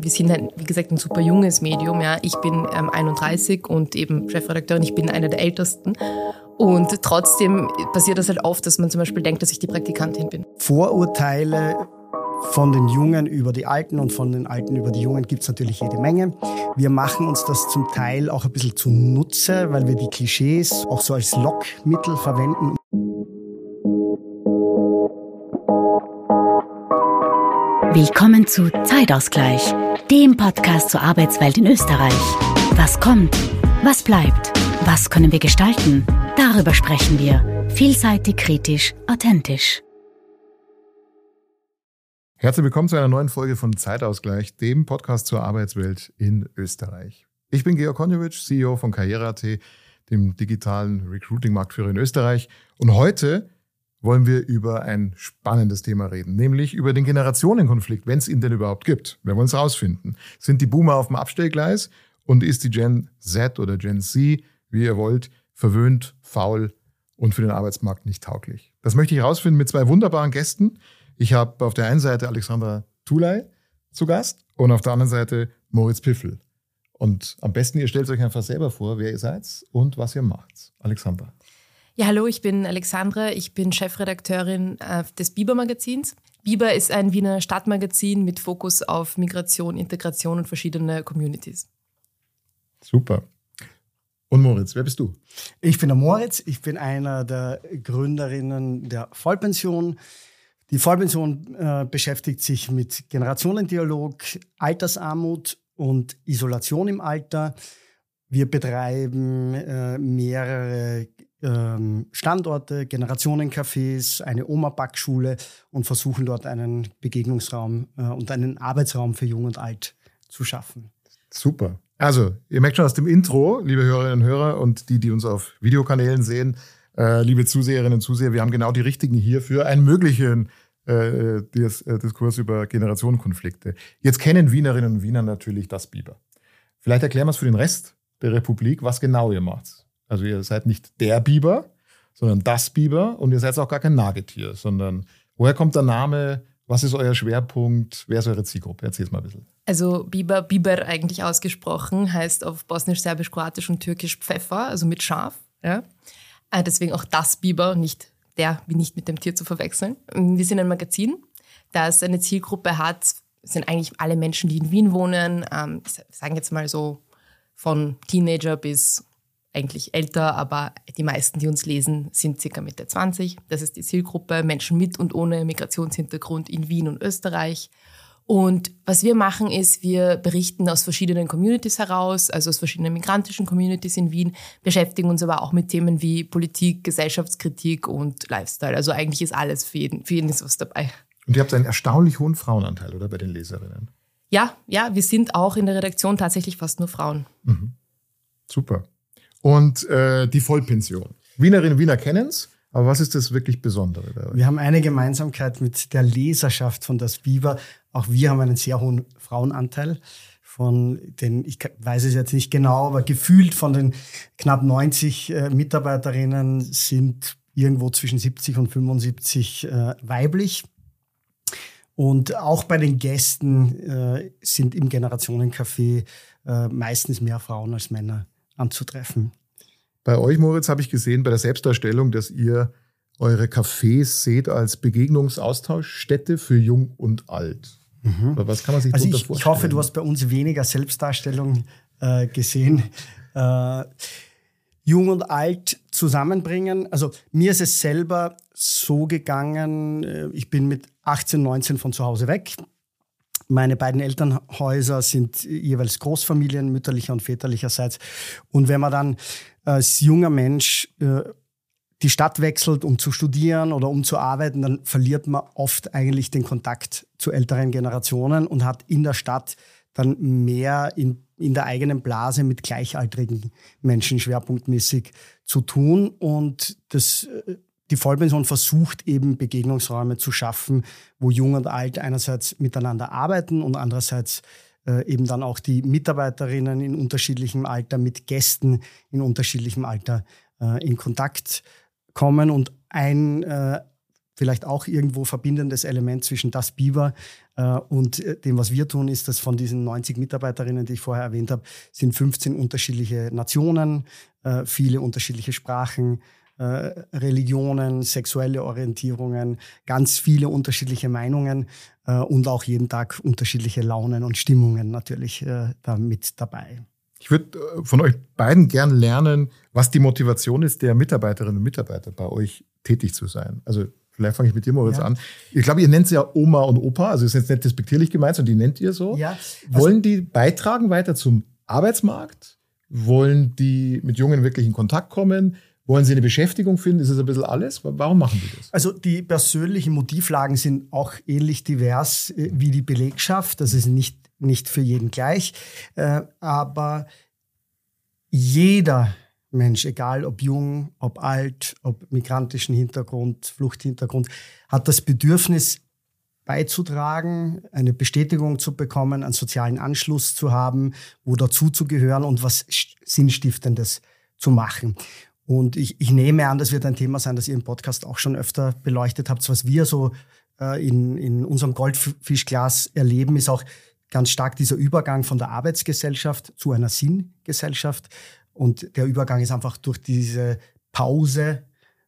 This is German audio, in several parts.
Wir sind, ein, wie gesagt, ein super junges Medium. Ja. Ich bin ähm, 31 und eben Chefredakteurin. Ich bin einer der Ältesten. Und trotzdem passiert das halt oft, dass man zum Beispiel denkt, dass ich die Praktikantin bin. Vorurteile von den Jungen über die Alten und von den Alten über die Jungen gibt es natürlich jede Menge. Wir machen uns das zum Teil auch ein bisschen zunutze, weil wir die Klischees auch so als Lockmittel verwenden. Willkommen zu Zeitausgleich, dem Podcast zur Arbeitswelt in Österreich. Was kommt? Was bleibt? Was können wir gestalten? Darüber sprechen wir. Vielseitig, kritisch, authentisch. Herzlich willkommen zu einer neuen Folge von Zeitausgleich, dem Podcast zur Arbeitswelt in Österreich. Ich bin Georg Konjovic, CEO von Karriere.at, dem digitalen Recruiting-Marktführer in Österreich. Und heute wollen wir über ein spannendes Thema reden, nämlich über den Generationenkonflikt, wenn es ihn denn überhaupt gibt. Wir wollen es rausfinden. Sind die Boomer auf dem Abstellgleis und ist die Gen Z oder Gen Z, wie ihr wollt, verwöhnt, faul und für den Arbeitsmarkt nicht tauglich? Das möchte ich herausfinden mit zwei wunderbaren Gästen. Ich habe auf der einen Seite Alexandra Tulay zu Gast und auf der anderen Seite Moritz Piffel. Und am besten, ihr stellt euch einfach selber vor, wer ihr seid und was ihr macht. Alexandra. Ja, hallo, ich bin Alexandra. Ich bin Chefredakteurin äh, des Biber-Magazins. Biber ist ein Wiener Stadtmagazin mit Fokus auf Migration, Integration und verschiedene Communities. Super. Und Moritz, wer bist du? Ich bin der Moritz. Ich bin einer der Gründerinnen der Vollpension. Die Vollpension äh, beschäftigt sich mit Generationendialog, Altersarmut und Isolation im Alter. Wir betreiben äh, mehrere Standorte, Generationencafés, eine Oma-Backschule und versuchen dort einen Begegnungsraum äh, und einen Arbeitsraum für Jung und Alt zu schaffen. Super. Also, ihr merkt schon aus dem Intro, liebe Hörerinnen und Hörer und die, die uns auf Videokanälen sehen, äh, liebe Zuseherinnen und Zuseher, wir haben genau die richtigen hier für einen möglichen äh, Diskurs über Generationenkonflikte. Jetzt kennen Wienerinnen und Wiener natürlich das Biber. Vielleicht erklären wir es für den Rest der Republik, was genau ihr macht. Also ihr seid nicht der Biber, sondern das Biber und ihr seid auch gar kein Nagetier, sondern woher kommt der Name? Was ist euer Schwerpunkt? Wer ist eure Zielgruppe? Erzähl's mal ein bisschen. Also Biber, Biber eigentlich ausgesprochen, heißt auf Bosnisch, Serbisch, Kroatisch und Türkisch Pfeffer, also mit Schaf. Ja? Äh, deswegen auch das Biber, nicht der, wie nicht mit dem Tier zu verwechseln. Wir sind ein Magazin, das eine Zielgruppe hat, sind eigentlich alle Menschen, die in Wien wohnen, ähm, sagen jetzt mal so von Teenager bis eigentlich älter, aber die meisten, die uns lesen, sind circa Mitte 20. Das ist die Zielgruppe, Menschen mit und ohne Migrationshintergrund in Wien und Österreich. Und was wir machen, ist, wir berichten aus verschiedenen Communities heraus, also aus verschiedenen migrantischen Communities in Wien, beschäftigen uns aber auch mit Themen wie Politik, Gesellschaftskritik und Lifestyle. Also eigentlich ist alles für jeden, für jeden ist was dabei. Und ihr habt einen erstaunlich hohen Frauenanteil, oder bei den Leserinnen? Ja, ja, wir sind auch in der Redaktion tatsächlich fast nur Frauen. Mhm. Super und äh, die Vollpension. Wienerinnen und Wiener kennen es, aber was ist das wirklich Besondere dabei? Wir haben eine Gemeinsamkeit mit der Leserschaft von Das Biber. Auch wir haben einen sehr hohen Frauenanteil von den, ich weiß es jetzt nicht genau, aber gefühlt von den knapp 90 äh, Mitarbeiterinnen sind irgendwo zwischen 70 und 75 äh, weiblich. Und auch bei den Gästen äh, sind im Generationencafé äh, meistens mehr Frauen als Männer anzutreffen. Bei euch, Moritz, habe ich gesehen bei der Selbstdarstellung, dass ihr eure Cafés seht als Begegnungsaustauschstätte für Jung und Alt. Mhm. Was kann man sich also ich, vorstellen? Ich hoffe, du hast bei uns weniger Selbstdarstellung äh, gesehen. Äh, Jung und Alt zusammenbringen. Also mir ist es selber so gegangen, äh, ich bin mit 18, 19 von zu Hause weg, meine beiden Elternhäuser sind jeweils Großfamilien, mütterlicher und väterlicherseits. Und wenn man dann als junger Mensch äh, die Stadt wechselt, um zu studieren oder um zu arbeiten, dann verliert man oft eigentlich den Kontakt zu älteren Generationen und hat in der Stadt dann mehr in, in der eigenen Blase mit gleichaltrigen Menschen schwerpunktmäßig zu tun. Und das äh, die Vollpension versucht eben Begegnungsräume zu schaffen, wo Jung und Alt einerseits miteinander arbeiten und andererseits äh, eben dann auch die Mitarbeiterinnen in unterschiedlichem Alter mit Gästen in unterschiedlichem Alter äh, in Kontakt kommen. Und ein äh, vielleicht auch irgendwo verbindendes Element zwischen das Biber und dem, was wir tun, ist, dass von diesen 90 Mitarbeiterinnen, die ich vorher erwähnt habe, sind 15 unterschiedliche Nationen, viele unterschiedliche Sprachen, Religionen, sexuelle Orientierungen, ganz viele unterschiedliche Meinungen äh, und auch jeden Tag unterschiedliche Launen und Stimmungen natürlich äh, da mit dabei. Ich würde äh, von euch beiden gern lernen, was die Motivation ist der Mitarbeiterinnen und Mitarbeiter bei euch tätig zu sein. Also vielleicht fange ich mit dir mal ja. an. Ich glaube, ihr nennt sie ja Oma und Opa, also ist jetzt nicht despektierlich gemeint, sondern die nennt ihr so. Ja, also Wollen die beitragen weiter zum Arbeitsmarkt? Wollen die mit Jungen wirklich in Kontakt kommen? Wollen Sie eine Beschäftigung finden? Ist es ein bisschen alles? Warum machen die das? Also die persönlichen Motivlagen sind auch ähnlich divers äh, wie die Belegschaft. Das ist nicht, nicht für jeden gleich. Äh, aber jeder Mensch, egal ob jung, ob alt, ob migrantischen Hintergrund, Fluchthintergrund, hat das Bedürfnis beizutragen, eine Bestätigung zu bekommen, einen sozialen Anschluss zu haben, wo dazuzugehören und was Sinnstiftendes zu machen. Und ich, ich nehme an, das wird ein Thema sein, das ihr im Podcast auch schon öfter beleuchtet habt. Was wir so äh, in, in unserem Goldfischglas erleben, ist auch ganz stark dieser Übergang von der Arbeitsgesellschaft zu einer Sinngesellschaft. Und der Übergang ist einfach durch diese Pause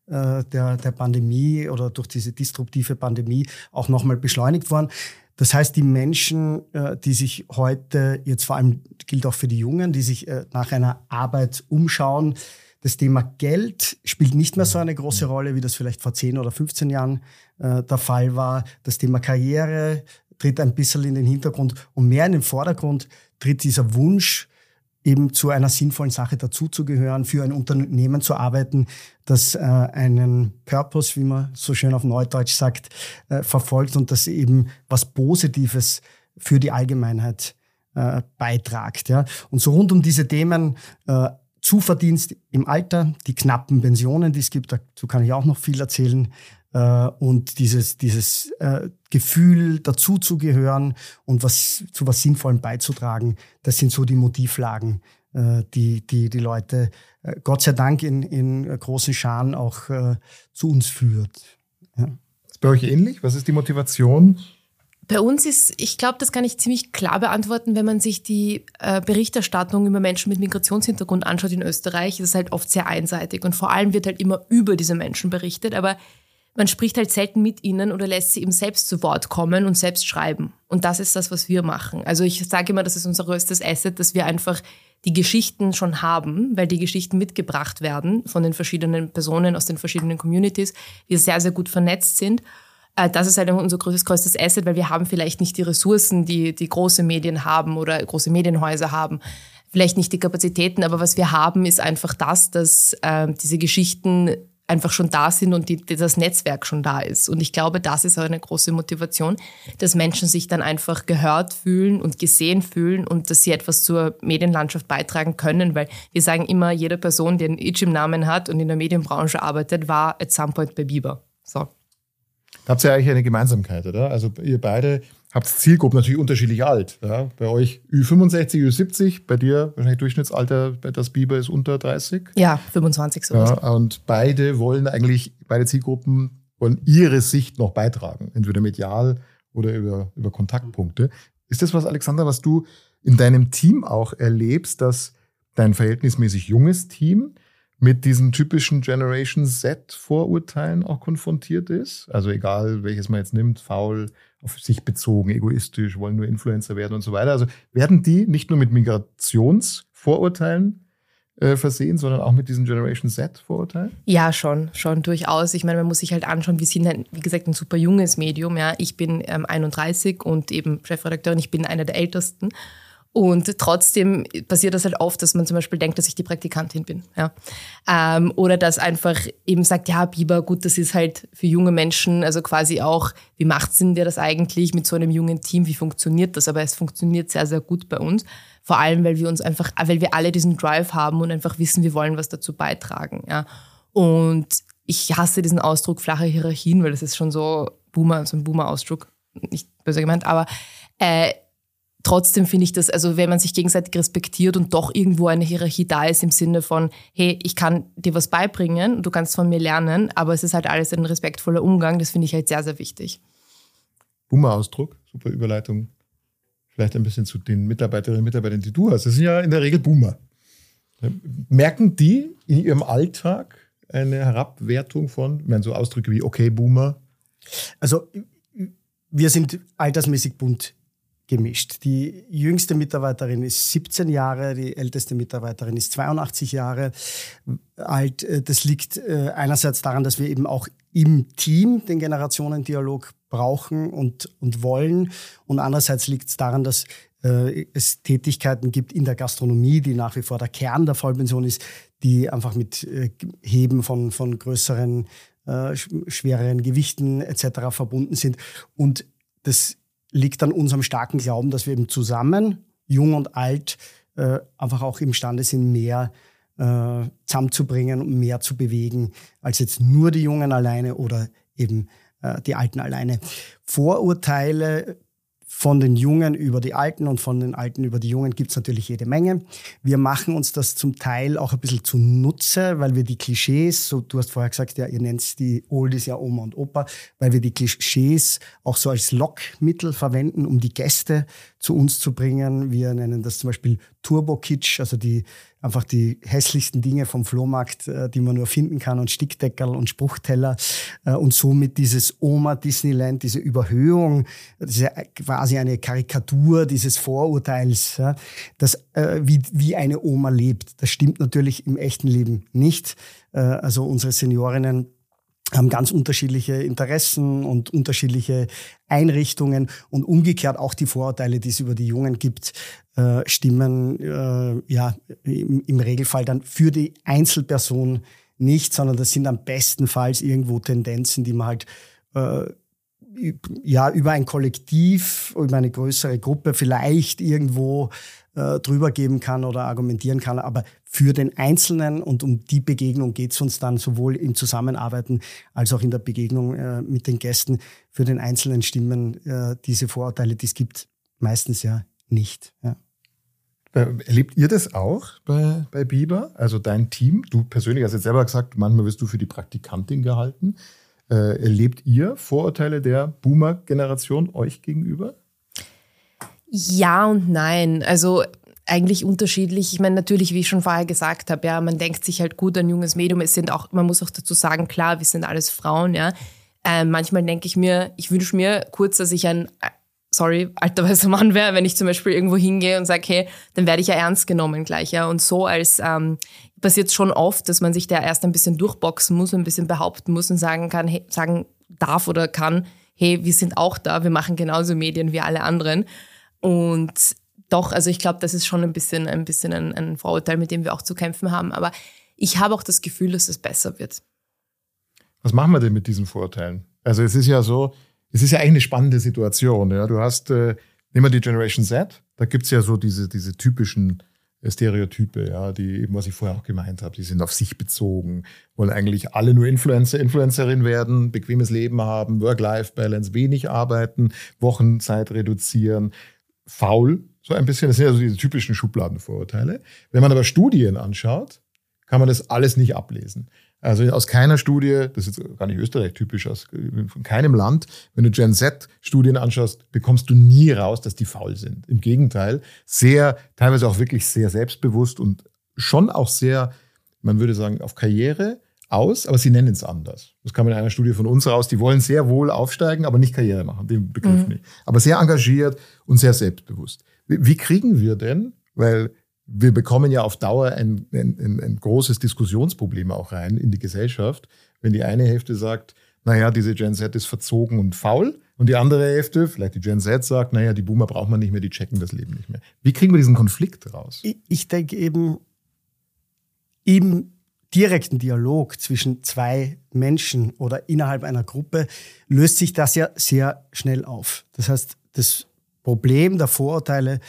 äh, der, der Pandemie oder durch diese disruptive Pandemie auch nochmal beschleunigt worden. Das heißt, die Menschen, äh, die sich heute, jetzt vor allem gilt auch für die Jungen, die sich äh, nach einer Arbeit umschauen, das Thema Geld spielt nicht mehr so eine große Rolle, wie das vielleicht vor 10 oder 15 Jahren äh, der Fall war. Das Thema Karriere tritt ein bisschen in den Hintergrund und mehr in den Vordergrund tritt dieser Wunsch, eben zu einer sinnvollen Sache dazuzugehören, für ein Unternehmen zu arbeiten, das äh, einen Purpose, wie man so schön auf Neudeutsch sagt, äh, verfolgt und das eben was Positives für die Allgemeinheit äh, beitragt. Ja. Und so rund um diese Themen äh, Zuverdienst im Alter, die knappen Pensionen, die es gibt, dazu kann ich auch noch viel erzählen. Äh, und dieses, dieses äh, Gefühl, dazuzugehören und was, zu was Sinnvollem beizutragen, das sind so die Motivlagen, äh, die, die die Leute Gott sei Dank in, in großen Scharen auch zu uns führt. Ja. Ist bei euch ähnlich? Was ist die Motivation? Bei uns ist, ich glaube, das kann ich ziemlich klar beantworten, wenn man sich die äh, Berichterstattung über Menschen mit Migrationshintergrund anschaut in Österreich, ist es halt oft sehr einseitig und vor allem wird halt immer über diese Menschen berichtet, aber man spricht halt selten mit ihnen oder lässt sie eben selbst zu Wort kommen und selbst schreiben. Und das ist das, was wir machen. Also ich sage immer, das ist unser größtes Asset, dass wir einfach die Geschichten schon haben, weil die Geschichten mitgebracht werden von den verschiedenen Personen aus den verschiedenen Communities, die sehr, sehr gut vernetzt sind das ist halt unser größtes, größtes Asset, weil wir haben vielleicht nicht die Ressourcen, die, die große Medien haben oder große Medienhäuser haben. Vielleicht nicht die Kapazitäten, aber was wir haben, ist einfach das, dass äh, diese Geschichten einfach schon da sind und die, das Netzwerk schon da ist. Und ich glaube, das ist auch eine große Motivation, dass Menschen sich dann einfach gehört fühlen und gesehen fühlen und dass sie etwas zur Medienlandschaft beitragen können, weil wir sagen immer, jede Person, die einen Itch im Namen hat und in der Medienbranche arbeitet, war at some point bei Biber. So. Da habt ihr ja eigentlich eine Gemeinsamkeit, oder? Also ihr beide habt Zielgruppen natürlich unterschiedlich alt. Ja? Bei euch Ü65, Ü70, bei dir wahrscheinlich Durchschnittsalter, das Biber ist unter 30. Ja, 25 so. Ja, und beide wollen eigentlich, beide Zielgruppen wollen ihre Sicht noch beitragen, entweder medial oder über, über Kontaktpunkte. Ist das was, Alexander, was du in deinem Team auch erlebst, dass dein verhältnismäßig junges Team mit diesen typischen Generation Z-Vorurteilen auch konfrontiert ist. Also egal, welches man jetzt nimmt, faul, auf sich bezogen, egoistisch, wollen nur Influencer werden und so weiter. Also werden die nicht nur mit Migrationsvorurteilen äh, versehen, sondern auch mit diesen Generation Z-Vorurteilen? Ja, schon, schon durchaus. Ich meine, man muss sich halt anschauen, wir sind, ein, wie gesagt, ein super junges Medium. Ja. Ich bin ähm, 31 und eben Chefredakteurin, ich bin einer der Ältesten. Und trotzdem passiert das halt oft, dass man zum Beispiel denkt, dass ich die Praktikantin bin. Ja. Ähm, oder dass einfach eben sagt, ja, Biber, gut, das ist halt für junge Menschen, also quasi auch, wie macht Sinn der das eigentlich mit so einem jungen Team? Wie funktioniert das? Aber es funktioniert sehr, sehr gut bei uns. Vor allem, weil wir uns einfach, weil wir alle diesen Drive haben und einfach wissen, wir wollen was dazu beitragen. Ja. Und ich hasse diesen Ausdruck flache Hierarchien, weil das ist schon so Boomer, so ein Boomer-Ausdruck, nicht böse gemeint, aber äh, trotzdem finde ich das, also wenn man sich gegenseitig respektiert und doch irgendwo eine Hierarchie da ist im Sinne von, hey, ich kann dir was beibringen, du kannst von mir lernen, aber es ist halt alles ein respektvoller Umgang, das finde ich halt sehr, sehr wichtig. Boomer-Ausdruck, super Überleitung. Vielleicht ein bisschen zu den Mitarbeiterinnen und Mitarbeitern, die du hast. Das sind ja in der Regel Boomer. Merken die in ihrem Alltag eine Herabwertung von, ich meine, so Ausdrücke wie okay, Boomer? Also wir sind altersmäßig bunt gemischt. Die jüngste Mitarbeiterin ist 17 Jahre, die älteste Mitarbeiterin ist 82 Jahre alt. Das liegt äh, einerseits daran, dass wir eben auch im Team den Generationendialog brauchen und, und wollen. Und andererseits liegt es daran, dass äh, es Tätigkeiten gibt in der Gastronomie, die nach wie vor der Kern der Vollpension ist, die einfach mit äh, Heben von, von größeren, äh, schwereren Gewichten etc. verbunden sind. Und das liegt an unserem starken Glauben, dass wir eben zusammen, jung und alt, äh, einfach auch imstande sind, mehr äh, zusammenzubringen und mehr zu bewegen, als jetzt nur die Jungen alleine oder eben äh, die Alten alleine. Vorurteile von den Jungen über die Alten und von den Alten über die Jungen gibt es natürlich jede Menge. Wir machen uns das zum Teil auch ein bisschen zunutze, weil wir die Klischees, so du hast vorher gesagt, ja, ihr nennt die Oldies ja Oma und Opa, weil wir die Klischees auch so als Lockmittel verwenden, um die Gäste zu uns zu bringen. Wir nennen das zum Beispiel Turbo Kitsch, also die einfach die hässlichsten Dinge vom Flohmarkt, äh, die man nur finden kann und Stickdeckerl und Spruchteller äh, und somit dieses Oma Disneyland, diese Überhöhung, diese äh, quasi eine Karikatur dieses Vorurteils, das wie, wie eine Oma lebt. Das stimmt natürlich im echten Leben nicht. Also unsere Seniorinnen haben ganz unterschiedliche Interessen und unterschiedliche Einrichtungen und umgekehrt auch die Vorurteile, die es über die Jungen gibt, äh, stimmen äh, ja im, im, Regelfall dann für die Einzelperson nicht, sondern das sind am bestenfalls irgendwo Tendenzen, die man halt äh, ja über ein Kollektiv, über eine größere Gruppe vielleicht irgendwo äh, drüber geben kann oder argumentieren kann. Aber für den Einzelnen und um die Begegnung geht es uns dann sowohl im Zusammenarbeiten als auch in der Begegnung äh, mit den Gästen. Für den Einzelnen stimmen äh, diese Vorurteile, die es gibt, meistens ja nicht. Ja. Äh, erlebt ihr das auch bei, bei Biber? Also dein Team? Du persönlich hast jetzt selber gesagt, manchmal wirst du für die Praktikantin gehalten. Äh, erlebt ihr Vorurteile der Boomer-Generation euch gegenüber? Ja und nein. Also eigentlich unterschiedlich. Ich meine, natürlich, wie ich schon vorher gesagt habe, ja, man denkt sich halt gut ein junges Medium. Es sind auch, man muss auch dazu sagen, klar, wir sind alles Frauen, ja. Äh, manchmal denke ich mir, ich wünsche mir kurz, dass ich ein, sorry, alter weißer Mann wäre, wenn ich zum Beispiel irgendwo hingehe und sage, hey, dann werde ich ja ernst genommen gleich, ja. Und so als ähm, passiert schon oft, dass man sich da erst ein bisschen durchboxen muss, ein bisschen behaupten muss und sagen kann, hey, sagen darf oder kann, hey, wir sind auch da, wir machen genauso Medien wie alle anderen. Und doch, also ich glaube, das ist schon ein bisschen, ein bisschen ein, ein Vorurteil, mit dem wir auch zu kämpfen haben. Aber ich habe auch das Gefühl, dass es besser wird. Was machen wir denn mit diesen Vorurteilen? Also es ist ja so, es ist ja eigentlich eine spannende Situation. Ja? Du hast, äh, nehmen wir die Generation Z, da gibt's ja so diese, diese typischen Stereotype, ja, die eben, was ich vorher auch gemeint habe, die sind auf sich bezogen, wollen eigentlich alle nur Influencer, Influencerin werden, bequemes Leben haben, Work-Life-Balance, wenig arbeiten, Wochenzeit reduzieren, faul, so ein bisschen. Das sind ja so diese typischen Schubladenvorurteile. Wenn man aber Studien anschaut, kann man das alles nicht ablesen. Also aus keiner Studie, das ist jetzt gar nicht Österreich typisch, aus von keinem Land, wenn du Gen Z-Studien anschaust, bekommst du nie raus, dass die faul sind. Im Gegenteil, sehr, teilweise auch wirklich sehr selbstbewusst und schon auch sehr, man würde sagen, auf Karriere aus, aber sie nennen es anders. Das kam in einer Studie von uns raus. Die wollen sehr wohl aufsteigen, aber nicht Karriere machen, den Begriff mhm. nicht. Aber sehr engagiert und sehr selbstbewusst. Wie, wie kriegen wir denn, weil wir bekommen ja auf Dauer ein, ein, ein, großes Diskussionsproblem auch rein in die Gesellschaft, wenn die eine Hälfte sagt, naja, diese Gen Z ist verzogen und faul. Und die andere Hälfte, vielleicht die Gen Z, sagt, naja, die Boomer braucht man nicht mehr, die checken das Leben nicht mehr. Wie kriegen wir diesen Konflikt raus? Ich, ich denke eben, im direkten Dialog zwischen zwei Menschen oder innerhalb einer Gruppe löst sich das ja sehr schnell auf. Das heißt, das Problem der Vorurteile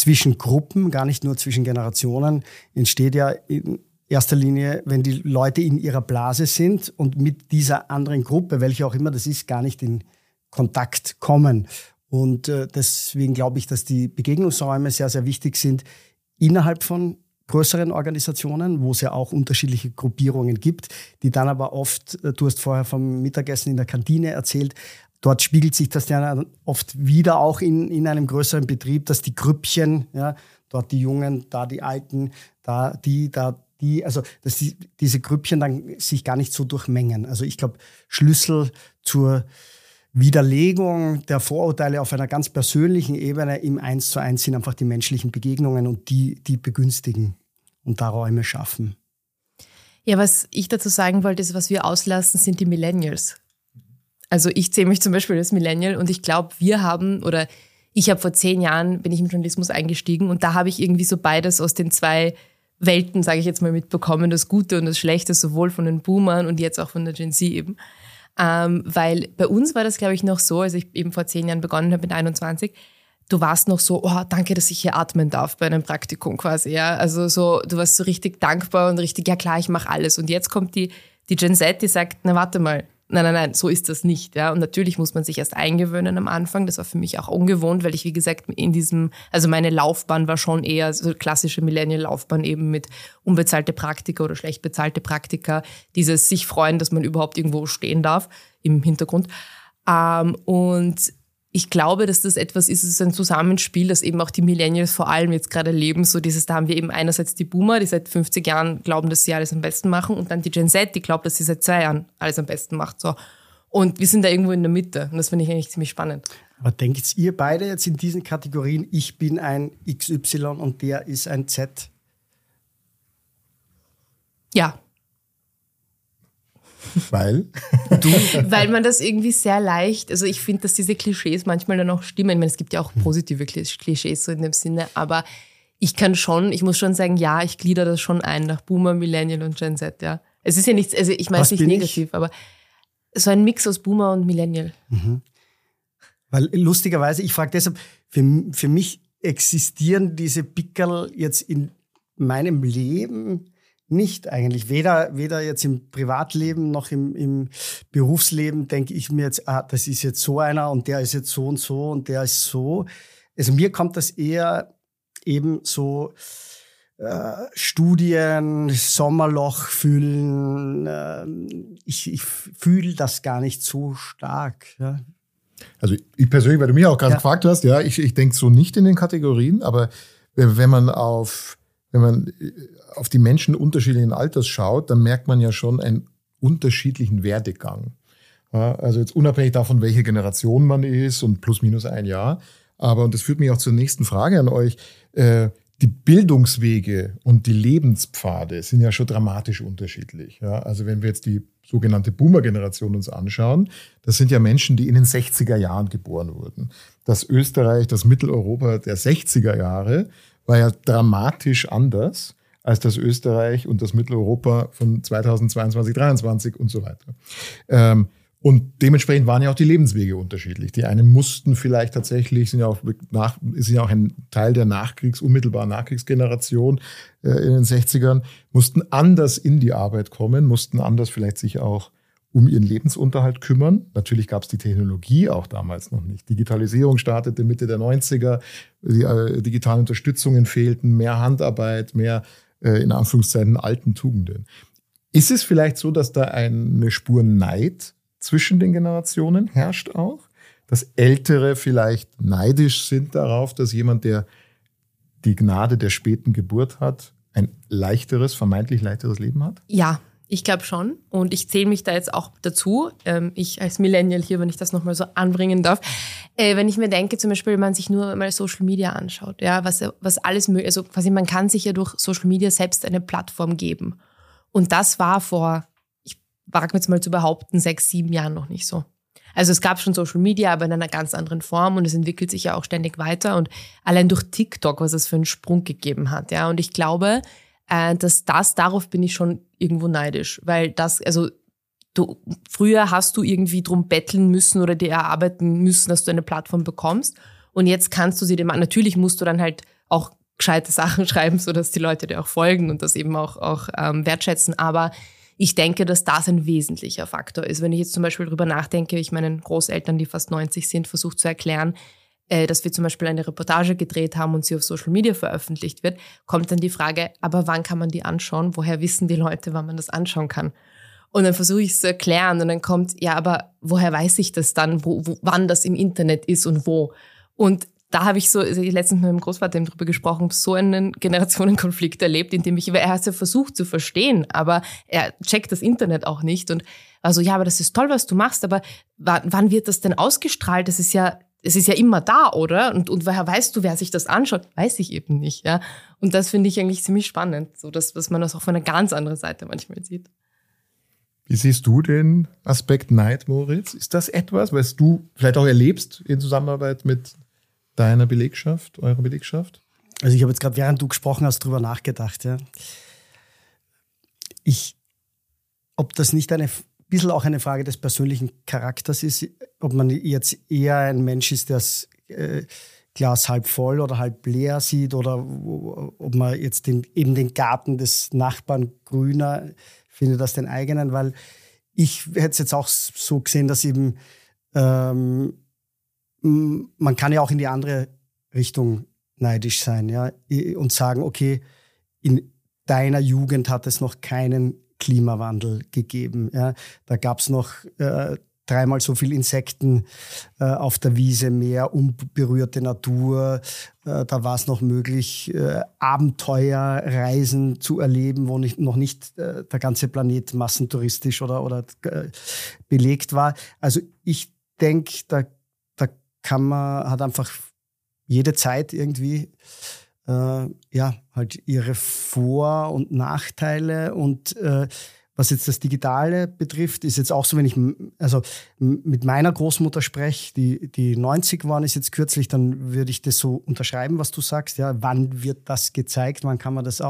zwischen Gruppen, gar nicht nur zwischen Generationen, entsteht ja in erster Linie, wenn die Leute in ihrer Blase sind und mit dieser anderen Gruppe, welche auch immer das ist, gar nicht in Kontakt kommen. Und äh, deswegen glaube ich, dass die Begegnungsräume sehr, sehr wichtig sind innerhalb von größeren Organisationen, wo es ja auch unterschiedliche Gruppierungen gibt, die dann aber oft, äh, du hast vorher vom Mittagessen in der Kantine erzählt, dort spiegelt sich das ja oft wieder auch in, in einem größeren Betrieb, dass die Grüppchen, ja, dort die Jungen, da die Alten, da die, da die, also dass die, diese Grüppchen dann sich gar nicht so durchmengen. Also ich glaube, Schlüssel zur Widerlegung der Vorurteile auf einer ganz persönlichen Ebene im Eins zu eins sind einfach die menschlichen Begegnungen und die, die begünstigen und da Räume schaffen. Ja, was ich dazu sagen wollte, ist, was wir auslassen, sind die Millennials. Also ich zähle mich zum Beispiel als Millennial und ich glaube, wir haben oder ich habe vor zehn Jahren bin ich im Journalismus eingestiegen und da habe ich irgendwie so beides aus den zwei Welten, sage ich jetzt mal, mitbekommen, das Gute und das Schlechte, sowohl von den Boomern und jetzt auch von der Gen Z eben. Ähm, weil bei uns war das, glaube ich, noch so, als ich eben vor zehn Jahren begonnen habe mit 21, du warst noch so, oh, danke, dass ich hier atmen darf bei einem Praktikum quasi, ja. Also so, du warst so richtig dankbar und richtig, ja klar, ich mache alles. Und jetzt kommt die, die Gen Z, die sagt, na warte mal, Nein, nein, nein, so ist das nicht. Ja. Und natürlich muss man sich erst eingewöhnen am Anfang. Das war für mich auch ungewohnt, weil ich, wie gesagt, in diesem, also meine Laufbahn war schon eher so klassische Millennial-Laufbahn eben mit unbezahlte Praktika oder schlecht bezahlte Praktika. Dieses sich freuen, dass man überhaupt irgendwo stehen darf im Hintergrund. Ähm, und ich glaube, dass das etwas ist, es ist ein Zusammenspiel, das eben auch die Millennials vor allem jetzt gerade leben. So dieses, da haben wir eben einerseits die Boomer, die seit 50 Jahren glauben, dass sie alles am besten machen und dann die Gen Z, die glaubt, dass sie seit zwei Jahren alles am besten macht. So. Und wir sind da irgendwo in der Mitte und das finde ich eigentlich ziemlich spannend. Aber denkt ihr beide jetzt in diesen Kategorien, ich bin ein XY und der ist ein Z? Ja, weil? Du, weil man das irgendwie sehr leicht, also ich finde, dass diese Klischees manchmal dann auch stimmen. Ich meine, es gibt ja auch positive Klischees so in dem Sinne, aber ich kann schon, ich muss schon sagen, ja, ich glieder das schon ein nach Boomer, Millennial und Gen Z, ja. Es ist ja nichts, also ich meine es nicht negativ, ich? aber so ein Mix aus Boomer und Millennial. Mhm. Weil lustigerweise, ich frage deshalb, für, für mich existieren diese Pickerl jetzt in meinem Leben nicht eigentlich. Weder, weder jetzt im Privatleben noch im, im Berufsleben denke ich mir jetzt, ah, das ist jetzt so einer und der ist jetzt so und so und der ist so. Also mir kommt das eher eben so äh, Studien, Sommerloch fühlen. Äh, ich ich fühle das gar nicht so stark. Ja. Also ich persönlich, weil du mich auch gerade ja. gefragt hast, ja, ich, ich denke so nicht in den Kategorien, aber wenn man auf wenn man äh, auf die Menschen unterschiedlichen Alters schaut, dann merkt man ja schon einen unterschiedlichen Werdegang. Ja, also jetzt unabhängig davon, welche Generation man ist und plus minus ein Jahr. Aber, und das führt mich auch zur nächsten Frage an euch, äh, die Bildungswege und die Lebenspfade sind ja schon dramatisch unterschiedlich. Ja, also wenn wir jetzt die sogenannte Boomer-Generation uns anschauen, das sind ja Menschen, die in den 60er Jahren geboren wurden. Das Österreich, das Mitteleuropa der 60er Jahre war ja dramatisch anders als das Österreich und das Mitteleuropa von 2022, 2023 und so weiter. Ähm, und dementsprechend waren ja auch die Lebenswege unterschiedlich. Die einen mussten vielleicht tatsächlich, sind ja auch, nach, sind ja auch ein Teil der Nachkriegs-, unmittelbaren Nachkriegsgeneration äh, in den 60ern, mussten anders in die Arbeit kommen, mussten anders vielleicht sich auch um ihren Lebensunterhalt kümmern. Natürlich gab es die Technologie auch damals noch nicht. Digitalisierung startete Mitte der 90er, die äh, digitalen Unterstützungen fehlten, mehr Handarbeit, mehr äh, in Anführungszeichen alten Tugenden. Ist es vielleicht so, dass da eine Spur Neid zwischen den Generationen herrscht auch? Dass Ältere vielleicht neidisch sind darauf, dass jemand, der die Gnade der späten Geburt hat, ein leichteres, vermeintlich leichteres Leben hat? Ja, ich glaube schon. Und ich zähle mich da jetzt auch dazu. Ähm, ich als Millennial hier, wenn ich das nochmal so anbringen darf. Äh, wenn ich mir denke, zum Beispiel, wenn man sich nur mal Social Media anschaut, ja, was, was alles möglich, also quasi man kann sich ja durch Social Media selbst eine Plattform geben. Und das war vor, ich wage jetzt mal zu behaupten, sechs, sieben Jahren noch nicht so. Also es gab schon Social Media, aber in einer ganz anderen Form und es entwickelt sich ja auch ständig weiter und allein durch TikTok, was es für einen Sprung gegeben hat, ja. Und ich glaube, äh, dass das, darauf bin ich schon irgendwo neidisch, weil das, also du, früher hast du irgendwie drum betteln müssen oder dir erarbeiten müssen, dass du eine Plattform bekommst und jetzt kannst du sie dem, natürlich musst du dann halt auch gescheite Sachen schreiben, so dass die Leute dir auch folgen und das eben auch, auch ähm, wertschätzen, aber ich denke, dass das ein wesentlicher Faktor ist. Wenn ich jetzt zum Beispiel drüber nachdenke, ich meinen Großeltern, die fast 90 sind, versucht zu erklären, äh, dass wir zum Beispiel eine Reportage gedreht haben und sie auf Social Media veröffentlicht wird, kommt dann die Frage, aber wann kann man die anschauen? Woher wissen die Leute, wann man das anschauen kann? Und dann versuche ich es zu erklären und dann kommt, ja, aber woher weiß ich das dann, wo, wo, wann das im Internet ist und wo? Und da habe ich so, also letztens mit meinem Großvater eben drüber gesprochen, so einen Generationenkonflikt erlebt, in dem ich, er hat ja versucht zu verstehen, aber er checkt das Internet auch nicht und also ja, aber das ist toll, was du machst, aber wann wird das denn ausgestrahlt? Das ist ja, es ist ja immer da, oder? Und, und woher weißt du, wer sich das anschaut? Weiß ich eben nicht, ja. Und das finde ich eigentlich ziemlich spannend, so dass, dass man das auch von einer ganz anderen Seite manchmal sieht. Wie siehst du den Aspekt Neid, Moritz? Ist das etwas, was du vielleicht auch erlebst in Zusammenarbeit mit deiner Belegschaft, eurer Belegschaft? Also ich habe jetzt gerade, während du gesprochen hast, drüber nachgedacht. Ja. Ich, ob das nicht eine bisschen auch eine Frage des persönlichen Charakters ist, ob man jetzt eher ein Mensch ist, der das äh, Glas halb voll oder halb leer sieht oder ob man jetzt den, eben den Garten des Nachbarn grüner findet als den eigenen, weil ich hätte es jetzt auch so gesehen, dass eben ähm, man kann ja auch in die andere Richtung neidisch sein, ja, und sagen, okay, in deiner Jugend hat es noch keinen Klimawandel gegeben. Ja. Da gab es noch äh, dreimal so viel Insekten äh, auf der Wiese, mehr unberührte Natur. Äh, da war es noch möglich, äh, Abenteuerreisen zu erleben, wo nicht, noch nicht äh, der ganze Planet massentouristisch oder, oder äh, belegt war. Also ich denke, da kann man, hat einfach jede Zeit irgendwie äh, ja halt ihre Vor- und Nachteile und äh, was jetzt das Digitale betrifft, ist jetzt auch so, wenn ich also mit meiner Großmutter spreche, die, die 90 waren, ist jetzt kürzlich, dann würde ich das so unterschreiben, was du sagst. Ja, wann wird das gezeigt? Wann kann man das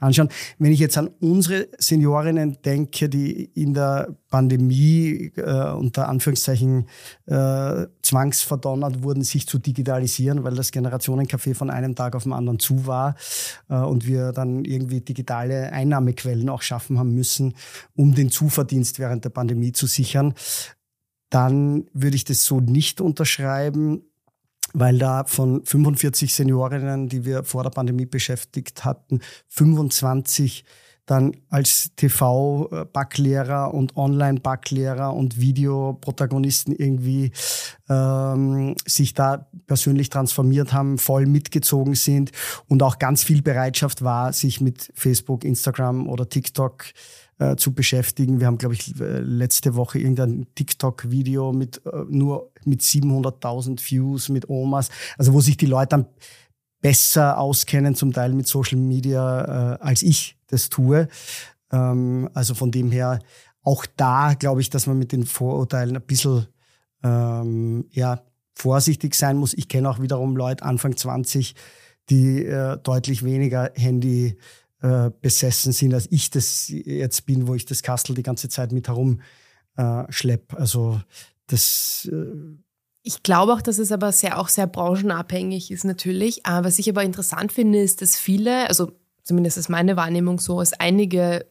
anschauen? Wenn ich jetzt an unsere Seniorinnen denke, die in der Pandemie äh, unter Anführungszeichen äh, zwangsverdonnert wurden, sich zu digitalisieren, weil das Generationencafé von einem Tag auf den anderen zu war äh, und wir dann irgendwie digitale Einnahmequellen auch schaffen haben müssen um den Zuverdienst während der Pandemie zu sichern, dann würde ich das so nicht unterschreiben, weil da von 45 Seniorinnen, die wir vor der Pandemie beschäftigt hatten, 25 dann als TV-Backlehrer und Online-Backlehrer und Videoprotagonisten irgendwie ähm, sich da persönlich transformiert haben, voll mitgezogen sind und auch ganz viel Bereitschaft war, sich mit Facebook, Instagram oder TikTok äh, zu beschäftigen. Wir haben, glaube ich, äh, letzte Woche irgendein TikTok-Video mit äh, nur mit 700.000 Views mit Omas, also wo sich die Leute dann besser auskennen, zum Teil mit Social Media, äh, als ich das tue. Ähm, also von dem her, auch da glaube ich, dass man mit den Vorurteilen ein bisschen ähm, ja, vorsichtig sein muss. Ich kenne auch wiederum Leute Anfang 20, die äh, deutlich weniger Handy äh, besessen sind, als ich das jetzt bin, wo ich das Kastel die ganze Zeit mit herum äh. Also das. Äh ich glaube auch, dass es aber sehr, auch sehr branchenabhängig ist natürlich. Was ich aber interessant finde, ist, dass viele, also zumindest ist meine Wahrnehmung so, dass einige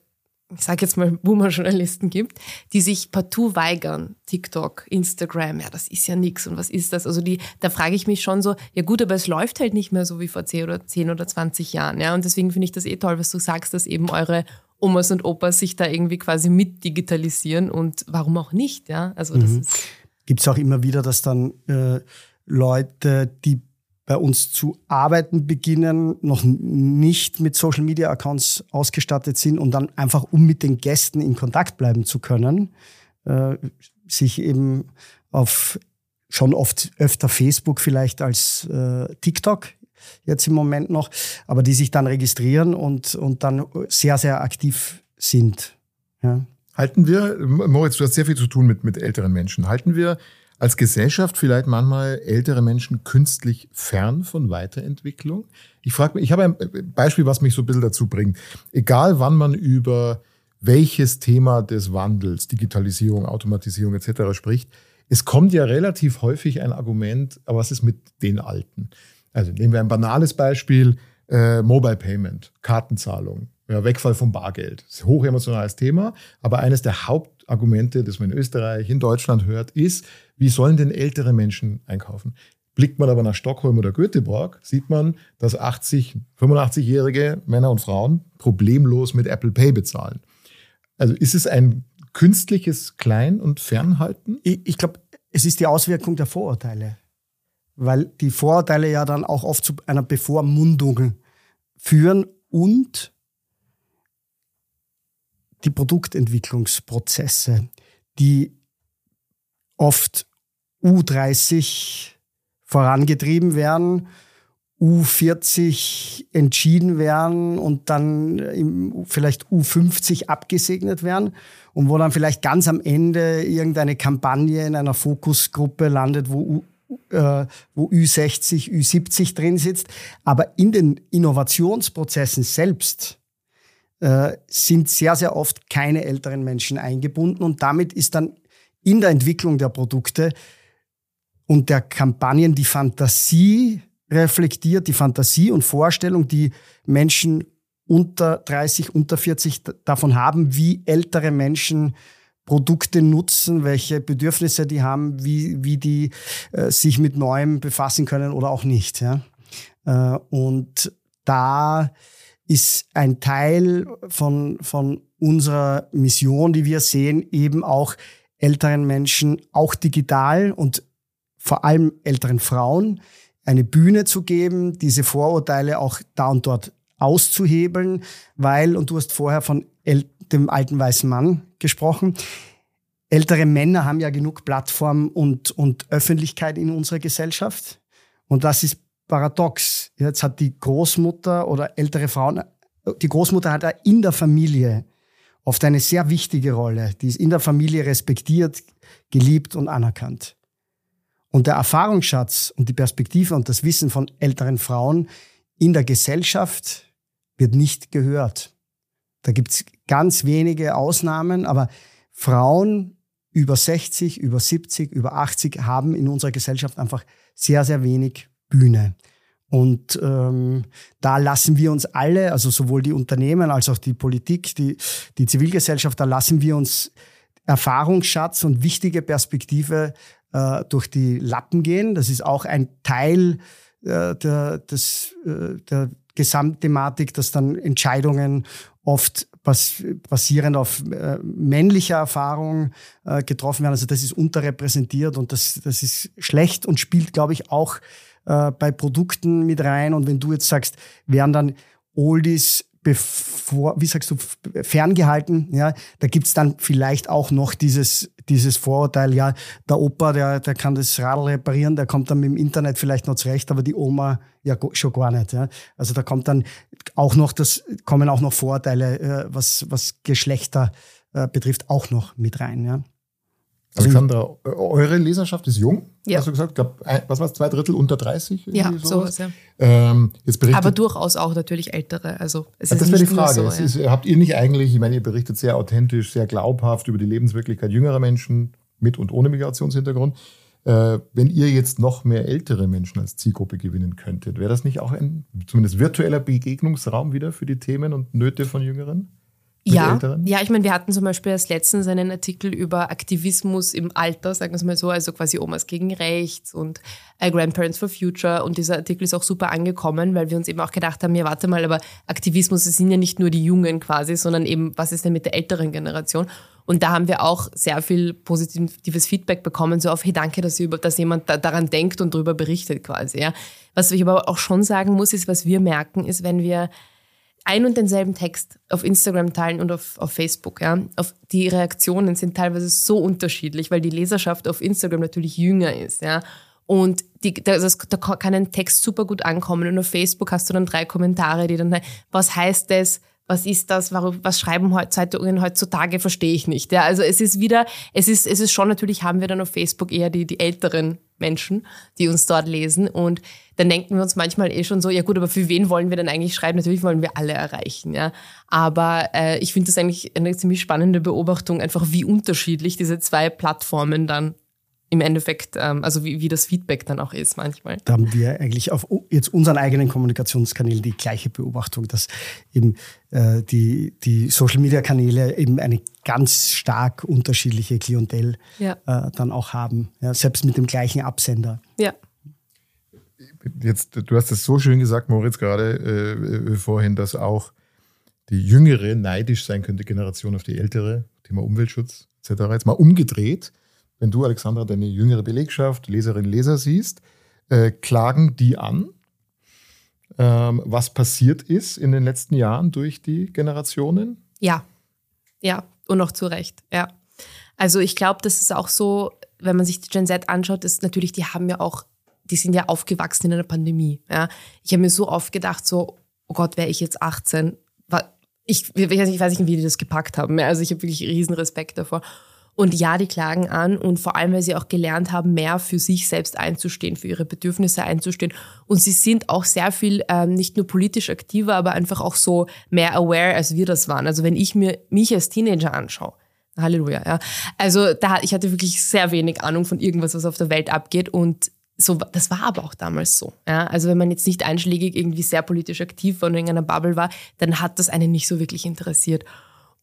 ich sage jetzt mal Boomer-Journalisten gibt, die sich partout weigern. TikTok, Instagram, ja, das ist ja nichts und was ist das? Also die, da frage ich mich schon so, ja gut, aber es läuft halt nicht mehr so wie vor 10 oder 10 oder 20 Jahren, ja. Und deswegen finde ich das eh toll, was du sagst, dass eben eure Omas und Opas sich da irgendwie quasi mit digitalisieren und warum auch nicht, ja. Also das mhm. Gibt es auch immer wieder, dass dann äh, Leute, die bei uns zu arbeiten beginnen, noch nicht mit Social Media Accounts ausgestattet sind und dann einfach, um mit den Gästen in Kontakt bleiben zu können, äh, sich eben auf schon oft öfter Facebook vielleicht als äh, TikTok jetzt im Moment noch, aber die sich dann registrieren und, und dann sehr, sehr aktiv sind. Ja. Halten wir, Moritz, du hast sehr viel zu tun mit, mit älteren Menschen. Halten wir als Gesellschaft vielleicht manchmal ältere Menschen künstlich fern von Weiterentwicklung? Ich frage mich, ich habe ein Beispiel, was mich so ein bisschen dazu bringt. Egal wann man über welches Thema des Wandels, Digitalisierung, Automatisierung etc. spricht, es kommt ja relativ häufig ein Argument, aber was ist mit den Alten? Also nehmen wir ein banales Beispiel, äh, Mobile Payment, Kartenzahlung, ja, Wegfall vom Bargeld. Das ist ein hochemotionales Thema, aber eines der Hauptargumente, das man in Österreich, in Deutschland hört, ist, wie sollen denn ältere Menschen einkaufen? Blickt man aber nach Stockholm oder Göteborg, sieht man, dass 80, 85-jährige Männer und Frauen problemlos mit Apple Pay bezahlen. Also ist es ein künstliches Klein- und Fernhalten? Ich, ich glaube, es ist die Auswirkung der Vorurteile. Weil die Vorurteile ja dann auch oft zu einer Bevormundung führen und die Produktentwicklungsprozesse, die oft U30 vorangetrieben werden, U40 entschieden werden und dann im, vielleicht U50 abgesegnet werden und wo dann vielleicht ganz am Ende irgendeine Kampagne in einer Fokusgruppe landet, wo, U, äh, wo Ü60, Ü70 drin sitzt. Aber in den Innovationsprozessen selbst äh, sind sehr, sehr oft keine älteren Menschen eingebunden und damit ist dann in der Entwicklung der Produkte und der Kampagnen die Fantasie reflektiert, die Fantasie und Vorstellung, die Menschen unter 30, unter 40 davon haben, wie ältere Menschen Produkte nutzen, welche Bedürfnisse die haben, wie, wie die äh, sich mit Neuem befassen können oder auch nicht. Ja? Äh, und da ist ein Teil von, von unserer Mission, die wir sehen, eben auch älteren Menschen, auch digital und vor allem älteren Frauen eine Bühne zu geben, diese Vorurteile auch da und dort auszuhebeln, weil, und du hast vorher von dem alten weißen Mann gesprochen, ältere Männer haben ja genug Plattform und, und Öffentlichkeit in unserer Gesellschaft. Und das ist paradox. Jetzt hat die Großmutter oder ältere Frauen, die Großmutter hat ja in der Familie oft eine sehr wichtige Rolle. Die ist in der Familie respektiert, geliebt und anerkannt. Und der Erfahrungsschatz und die Perspektive und das Wissen von älteren Frauen in der Gesellschaft wird nicht gehört. Da gibt's ganz wenige Ausnahmen, aber Frauen über 60, über 70, über 80 haben in unserer Gesellschaft einfach sehr, sehr wenig Bühne. Und ähm, da lassen wir uns alle, also sowohl die Unternehmen als auch die Politik, die, die Zivilgesellschaft, da lassen wir uns Erfahrungsschatz und wichtige Perspektive äh, durch die Lappen gehen. Das ist auch ein Teil äh, der, des, äh, der Gesamtthematik, dass dann Entscheidungen oft bas basierend auf äh, männlicher Erfahrung äh, getroffen werden. Also das ist unterrepräsentiert und das, das ist schlecht und spielt, glaube ich, auch äh, bei Produkten mit rein. Und wenn du jetzt sagst, werden dann Oldies bevor, wie sagst du, ferngehalten, ja, da gibt's dann vielleicht auch noch dieses, dieses Vorurteil, ja, der Opa, der, der kann das Radl reparieren, der kommt dann mit dem Internet vielleicht noch zurecht, aber die Oma ja schon gar nicht. Ja. Also da kommt dann auch noch das, kommen auch noch Vorurteile, äh, was, was Geschlechter äh, betrifft, auch noch mit rein. Ja. Alexandra, eure Leserschaft ist jung, ja. hast du gesagt? Glaub, was war es, zwei Drittel unter 30? Ja, sowas, sowas ja. Ähm, jetzt berichtet, Aber durchaus auch natürlich ältere. Also es das ist wäre die Frage. So, ja. ist, habt ihr nicht eigentlich, ich meine, ihr berichtet sehr authentisch, sehr glaubhaft über die Lebenswirklichkeit jüngerer Menschen mit und ohne Migrationshintergrund. Äh, wenn ihr jetzt noch mehr ältere Menschen als Zielgruppe gewinnen könntet, wäre das nicht auch ein zumindest virtueller Begegnungsraum wieder für die Themen und Nöte von Jüngeren? Ja, Älteren? ja, ich meine, wir hatten zum Beispiel erst letztens einen Artikel über Aktivismus im Alter, sagen wir es mal so, also quasi Omas gegen Rechts und äh, Grandparents for Future. Und dieser Artikel ist auch super angekommen, weil wir uns eben auch gedacht haben, ja, warte mal, aber Aktivismus, es sind ja nicht nur die Jungen quasi, sondern eben, was ist denn mit der älteren Generation? Und da haben wir auch sehr viel positives Feedback bekommen, so auf, hey, danke, dass, ihr über, dass jemand da, daran denkt und darüber berichtet quasi. Ja. Was ich aber auch schon sagen muss, ist, was wir merken, ist, wenn wir ein und denselben Text auf Instagram teilen und auf, auf Facebook. Ja. Auf die Reaktionen sind teilweise so unterschiedlich, weil die Leserschaft auf Instagram natürlich jünger ist. Ja. Und die, da, das, da kann ein Text super gut ankommen. Und auf Facebook hast du dann drei Kommentare, die dann, was heißt das? Was ist das? Warum, was schreiben Zeitungen heutzutage? Verstehe ich nicht. Ja, also es ist wieder, es ist, es ist schon natürlich, haben wir dann auf Facebook eher die, die älteren Menschen, die uns dort lesen. Und dann denken wir uns manchmal eh schon so, ja gut, aber für wen wollen wir denn eigentlich schreiben? Natürlich wollen wir alle erreichen, ja. Aber äh, ich finde das eigentlich eine ziemlich spannende Beobachtung, einfach wie unterschiedlich diese zwei Plattformen dann im Endeffekt, ähm, also wie, wie das Feedback dann auch ist manchmal. Da haben wir eigentlich auf jetzt unseren eigenen Kommunikationskanälen die gleiche Beobachtung, dass eben äh, die, die Social-Media-Kanäle eben eine ganz stark unterschiedliche Klientel Ja. äh, dann auch haben, ja, selbst mit dem gleichen Absender. Ja. jetzt, du hast es so schön gesagt, Moritz, gerade äh, vorhin, dass auch die jüngere neidisch sein könnte, Generation auf die ältere, Thema Umweltschutz etc. Jetzt mal umgedreht, wenn du, Alexandra, deine jüngere Belegschaft, Leserinnen, Leser siehst, äh, klagen die an, ähm, was passiert ist in den letzten Jahren durch die Generationen? Ja, ja, und auch zu Recht, ja. Also ich glaube, das ist auch so, wenn man sich die Gen Z anschaut, ist natürlich, die haben ja auch, die sind ja aufgewachsen in einer Pandemie. Ja. Ich habe mir so oft gedacht, so, oh Gott, wäre ich jetzt 18, ich, ich, weiß nicht, wie die das gepackt haben. Also ich habe wirklich riesen Respekt davor. Und ja, die klagen an und vor allem, weil sie auch gelernt haben, mehr für sich selbst einzustehen, für ihre Bedürfnisse einzustehen. Und sie sind auch sehr viel ähm, nicht nur politisch aktiver, aber einfach auch so mehr aware, als wir das waren. Also wenn ich mir mich als Teenager anschaue, Halleluja, ja. Also da, ich hatte wirklich sehr wenig Ahnung von irgendwas, was auf der Welt abgeht und so, das war aber auch damals so. Ja? Also wenn man jetzt nicht einschlägig irgendwie sehr politisch aktiv war und in einer Bubble war, dann hat das einen nicht so wirklich interessiert.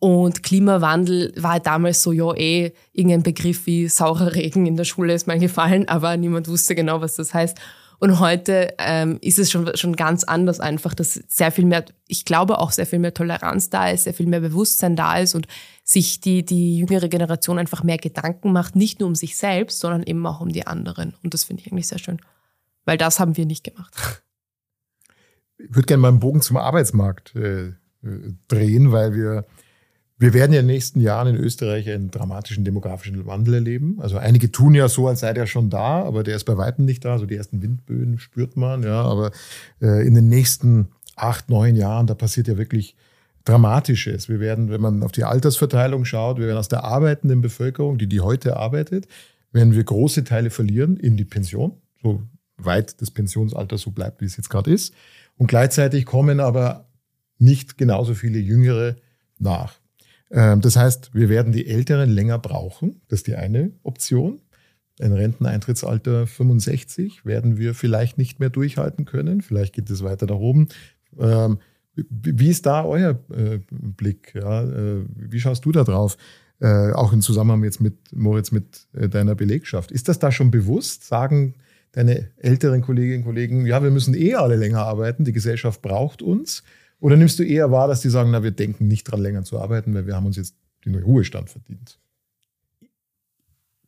Und Klimawandel war halt damals so, ja, eh, irgendein Begriff wie saurer Regen in der Schule ist mal gefallen, aber niemand wusste genau, was das heißt. Und heute ähm, ist es schon, schon ganz anders einfach, dass sehr viel mehr, ich glaube auch sehr viel mehr Toleranz da ist, sehr viel mehr Bewusstsein da ist und sich die, die jüngere Generation einfach mehr Gedanken macht, nicht nur um sich selbst, sondern eben auch um die anderen. Und das finde ich eigentlich sehr schön, weil das haben wir nicht gemacht. Ich würde gerne mal einen Bogen zum Arbeitsmarkt äh, äh drehen, weil wir wir werden ja in den nächsten Jahren in Österreich einen dramatischen demografischen Wandel erleben. Also einige tun ja so, als sei der schon da, aber der ist bei weitem nicht da. Also die ersten Windböen spürt man, ja. Aber äh, in den nächsten acht, neun Jahren, da passiert ja wirklich Dramatisches. Wir werden, wenn man auf die Altersverteilung schaut, wir werden aus der arbeitenden Bevölkerung, die die heute arbeitet, werden wir große Teile verlieren in die Pension, so weit das Pensionsalter so bleibt, wie es jetzt gerade ist. Und gleichzeitig kommen aber nicht genauso viele Jüngere nach. Ähm, das heißt, wir werden die Älteren länger brauchen. Das ist die eine Option. Ein Renteneintrittsalter 65 werden wir vielleicht nicht mehr durchhalten können. Vielleicht geht es weiter nach oben. Ähm, wie ist da euer äh, Blick? Äh, wie schaust du da drauf? Äh, auch im Zusammenhang jetzt mit Moritz, mit deiner Belegschaft. Ist das da schon bewusst? Sagen deine älteren Kolleginnen und Kollegen, ja, wir müssen eh alle länger arbeiten, die Gesellschaft braucht uns? Oder nimmst du eher wahr, dass die sagen, na, wir denken nicht dran, länger zu arbeiten, weil wir haben uns jetzt den Ruhestand verdient?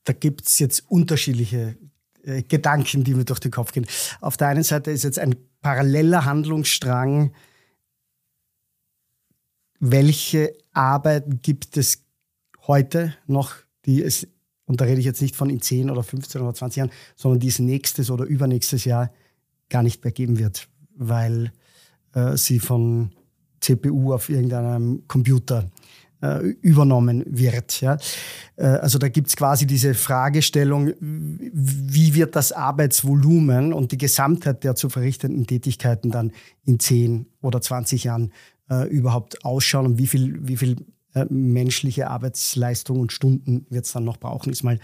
Da gibt es jetzt unterschiedliche äh, Gedanken, die mir durch den Kopf gehen. Auf der einen Seite ist jetzt ein paralleler Handlungsstrang, welche Arbeiten gibt es heute noch, die es, und da rede ich jetzt nicht von in 10 oder 15 oder 20 Jahren, sondern die es nächstes oder übernächstes Jahr gar nicht mehr geben wird, weil äh, sie von CPU auf irgendeinem Computer äh, übernommen wird. Ja. Äh, also da gibt es quasi diese Fragestellung, wie wird das Arbeitsvolumen und die Gesamtheit der zu verrichtenden Tätigkeiten dann in 10 oder 20 Jahren äh, überhaupt ausschauen und wie viel, wie viel äh, menschliche Arbeitsleistung und Stunden wird es dann noch brauchen, ist mal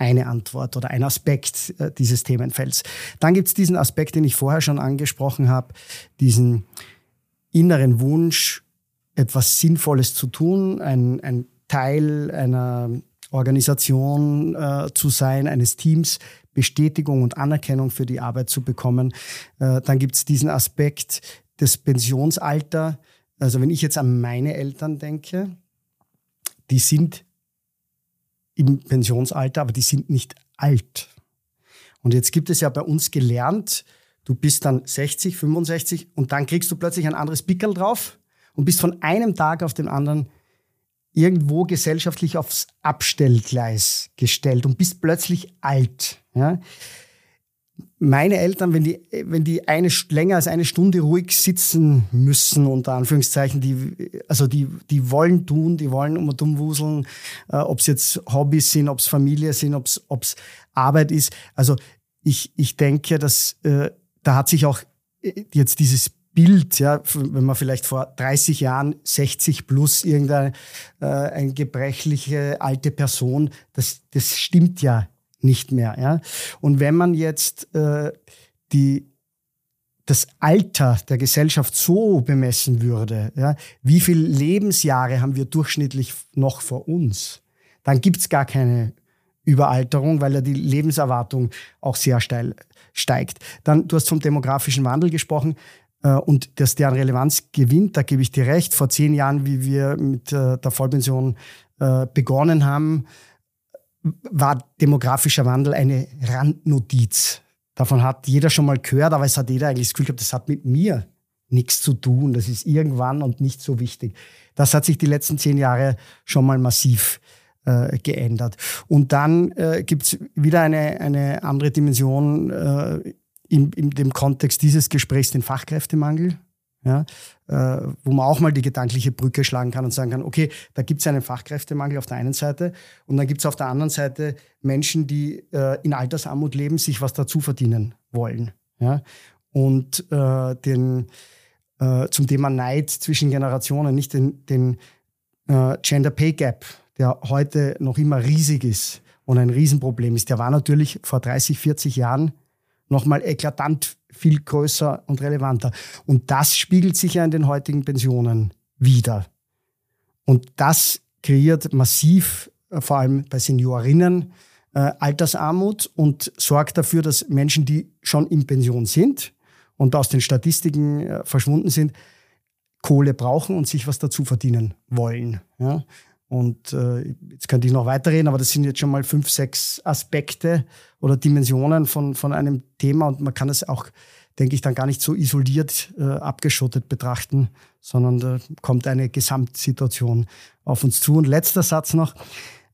eine Antwort oder ein Aspekt äh, dieses Themenfelds. Dann gibt es diesen Aspekt, den ich vorher schon angesprochen habe, diesen inneren Wunsch, etwas Sinnvolles zu tun, ein, ein Teil einer Organisation äh, zu sein, eines Teams, Bestätigung und Anerkennung für die Arbeit zu bekommen. Äh, dann gibt es diesen Aspekt des Pensionsalter. Also wenn ich jetzt an meine Eltern denke, die sind im Pensionsalter, aber die sind nicht alt. Und jetzt gibt es ja bei uns gelernt, du bist dann 60, 65 und dann kriegst du plötzlich ein anderes Pickel drauf und bist von einem Tag auf den anderen irgendwo gesellschaftlich aufs Abstellgleis gestellt und bist plötzlich alt. Ja? Meine Eltern, wenn die, wenn die eine, länger als eine Stunde ruhig sitzen müssen, unter Anführungszeichen, die, also die, die wollen tun, die wollen um und umwuseln, äh, ob es jetzt Hobbys sind, ob es Familie sind, ob es Arbeit ist. Also ich, ich denke, dass äh, da hat sich auch äh, jetzt dieses Bild, ja, wenn man vielleicht vor 30 Jahren 60 plus irgendeine äh, eine gebrechliche alte Person, das, das stimmt ja nicht mehr. Ja? Und wenn man jetzt äh, die, das Alter der Gesellschaft so bemessen würde, ja, wie viele Lebensjahre haben wir durchschnittlich noch vor uns, dann gibt's gar keine Überalterung, weil ja die Lebenserwartung auch sehr steil steigt. Dann, du hast vom demografischen Wandel gesprochen äh, und dass der an Relevanz gewinnt, da gebe ich dir recht. Vor zehn Jahren, wie wir mit äh, der Vollpension äh, begonnen haben, war demografischer Wandel eine Randnotiz. Davon hat jeder schon mal gehört, aber es hat jeder eigentlich das Gefühl gehabt, das hat mit mir nichts zu tun. Das ist irgendwann und nicht so wichtig. Das hat sich die letzten zehn Jahre schon mal massiv äh, geändert. Und dann äh, gibt es wieder eine, eine andere Dimension äh, in, in dem Kontext dieses Gesprächs, den Fachkräftemangel. Ja, äh, wo man auch mal die gedankliche Brücke schlagen kann und sagen kann, okay, da gibt es einen Fachkräftemangel auf der einen Seite und dann gibt es auf der anderen Seite Menschen, die äh, in Altersarmut leben, sich was dazu verdienen wollen. Ja? Und äh, den, äh, zum Thema Neid zwischen Generationen, nicht den, den äh, Gender Pay Gap, der heute noch immer riesig ist und ein Riesenproblem ist, der war natürlich vor 30, 40 Jahren nochmal eklatant viel größer und relevanter. Und das spiegelt sich ja in den heutigen Pensionen wieder. Und das kreiert massiv, äh, vor allem bei Seniorinnen, äh, Altersarmut und sorgt dafür, dass Menschen, die schon in Pension sind und aus den Statistiken äh, verschwunden sind, Kohle brauchen und sich was dazu verdienen wollen. Ja? Und äh, jetzt könnte ich noch weiterreden, aber das sind jetzt schon mal fünf, sechs Aspekte oder Dimensionen von, von einem Thema und man kann es auch, denke ich, dann gar nicht so isoliert äh, abgeschottet betrachten, sondern da kommt eine Gesamtsituation auf uns zu. Und letzter Satz noch,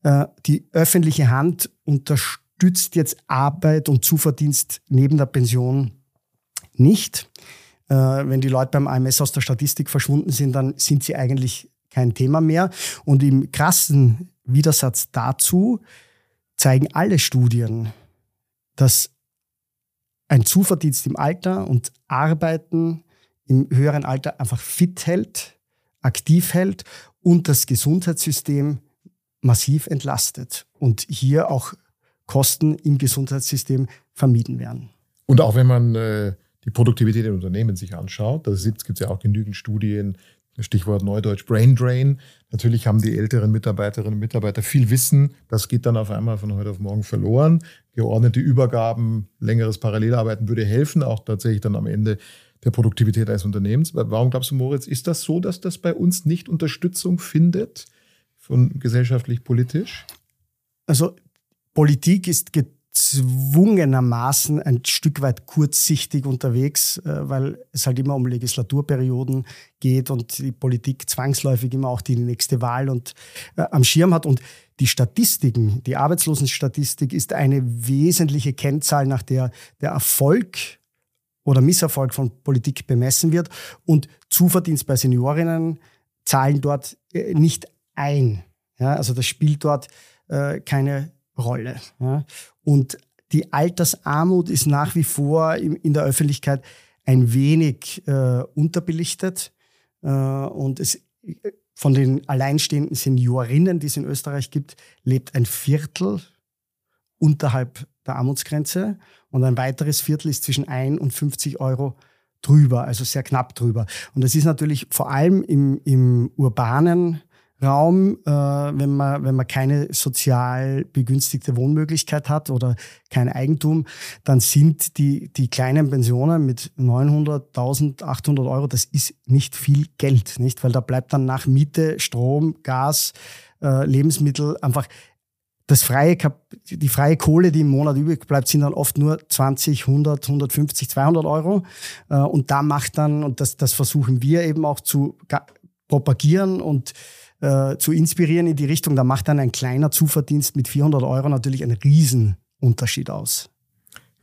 äh, die öffentliche Hand unterstützt jetzt Arbeit und Zuverdienst neben der Pension nicht. Äh, wenn die Leute beim AMS aus der Statistik verschwunden sind, dann sind sie eigentlich kein Thema mehr. Und im krassen Widersatz dazu zeigen alle Studien, dass ein Zuverdienst im Alter und Arbeiten im höheren Alter einfach fit hält, aktiv hält und das Gesundheitssystem massiv entlastet und hier auch Kosten im Gesundheitssystem vermieden werden. Und auch wenn man äh, die Produktivität in Unternehmen sich anschaut, da gibt es ja auch genügend Studien, Stichwort Neudeutsch Brain Drain. Natürlich haben die älteren Mitarbeiterinnen und Mitarbeiter viel Wissen. Das geht dann auf einmal von heute auf morgen verloren. Geordnete Übergaben, längeres Parallelarbeiten würde helfen, auch tatsächlich dann am Ende der Produktivität eines Unternehmens. Warum glaubst du, Moritz, ist das so, dass das bei uns nicht Unterstützung findet von gesellschaftlich-politisch? Also Politik ist gezwungenermaßen ein Stück weit kurzsichtig unterwegs, äh, weil es halt immer um Legislaturperioden geht und die Politik zwangsläufig immer auch die nächste Wahl und äh, am Schirm hat. Und die Statistiken, die Arbeitslosenstatistik ist eine wesentliche Kennzahl, nach der der Erfolg oder Misserfolg von Politik bemessen wird. Und Zuverdienst bei Seniorinnen zahlen dort äh, nicht ein. Ja, also das spielt dort äh, keine Rolle. Ja. Und die Altersarmut ist nach wie vor in der Öffentlichkeit ein wenig äh, unterbelichtet. Äh, und es, von den alleinstehenden Seniorinnen, die es in Österreich gibt, lebt ein Viertel unterhalb der Armutsgrenze und ein weiteres Viertel ist zwischen 1 und 50 Euro drüber, also sehr knapp drüber. Und das ist natürlich vor allem im, im urbanen Raum, äh, wenn, man, wenn man keine sozial begünstigte Wohnmöglichkeit hat oder kein Eigentum, dann sind die, die kleinen Pensionen mit 900, 1800 Euro, das ist nicht viel Geld, nicht? Weil da bleibt dann nach Miete, Strom, Gas, äh, Lebensmittel einfach das freie, die freie Kohle, die im Monat übrig bleibt, sind dann oft nur 20, 100, 150, 200 Euro. Äh, und da macht dann, und das, das versuchen wir eben auch zu propagieren und äh, zu inspirieren in die Richtung, da macht dann ein kleiner Zuverdienst mit 400 Euro natürlich einen Riesenunterschied aus.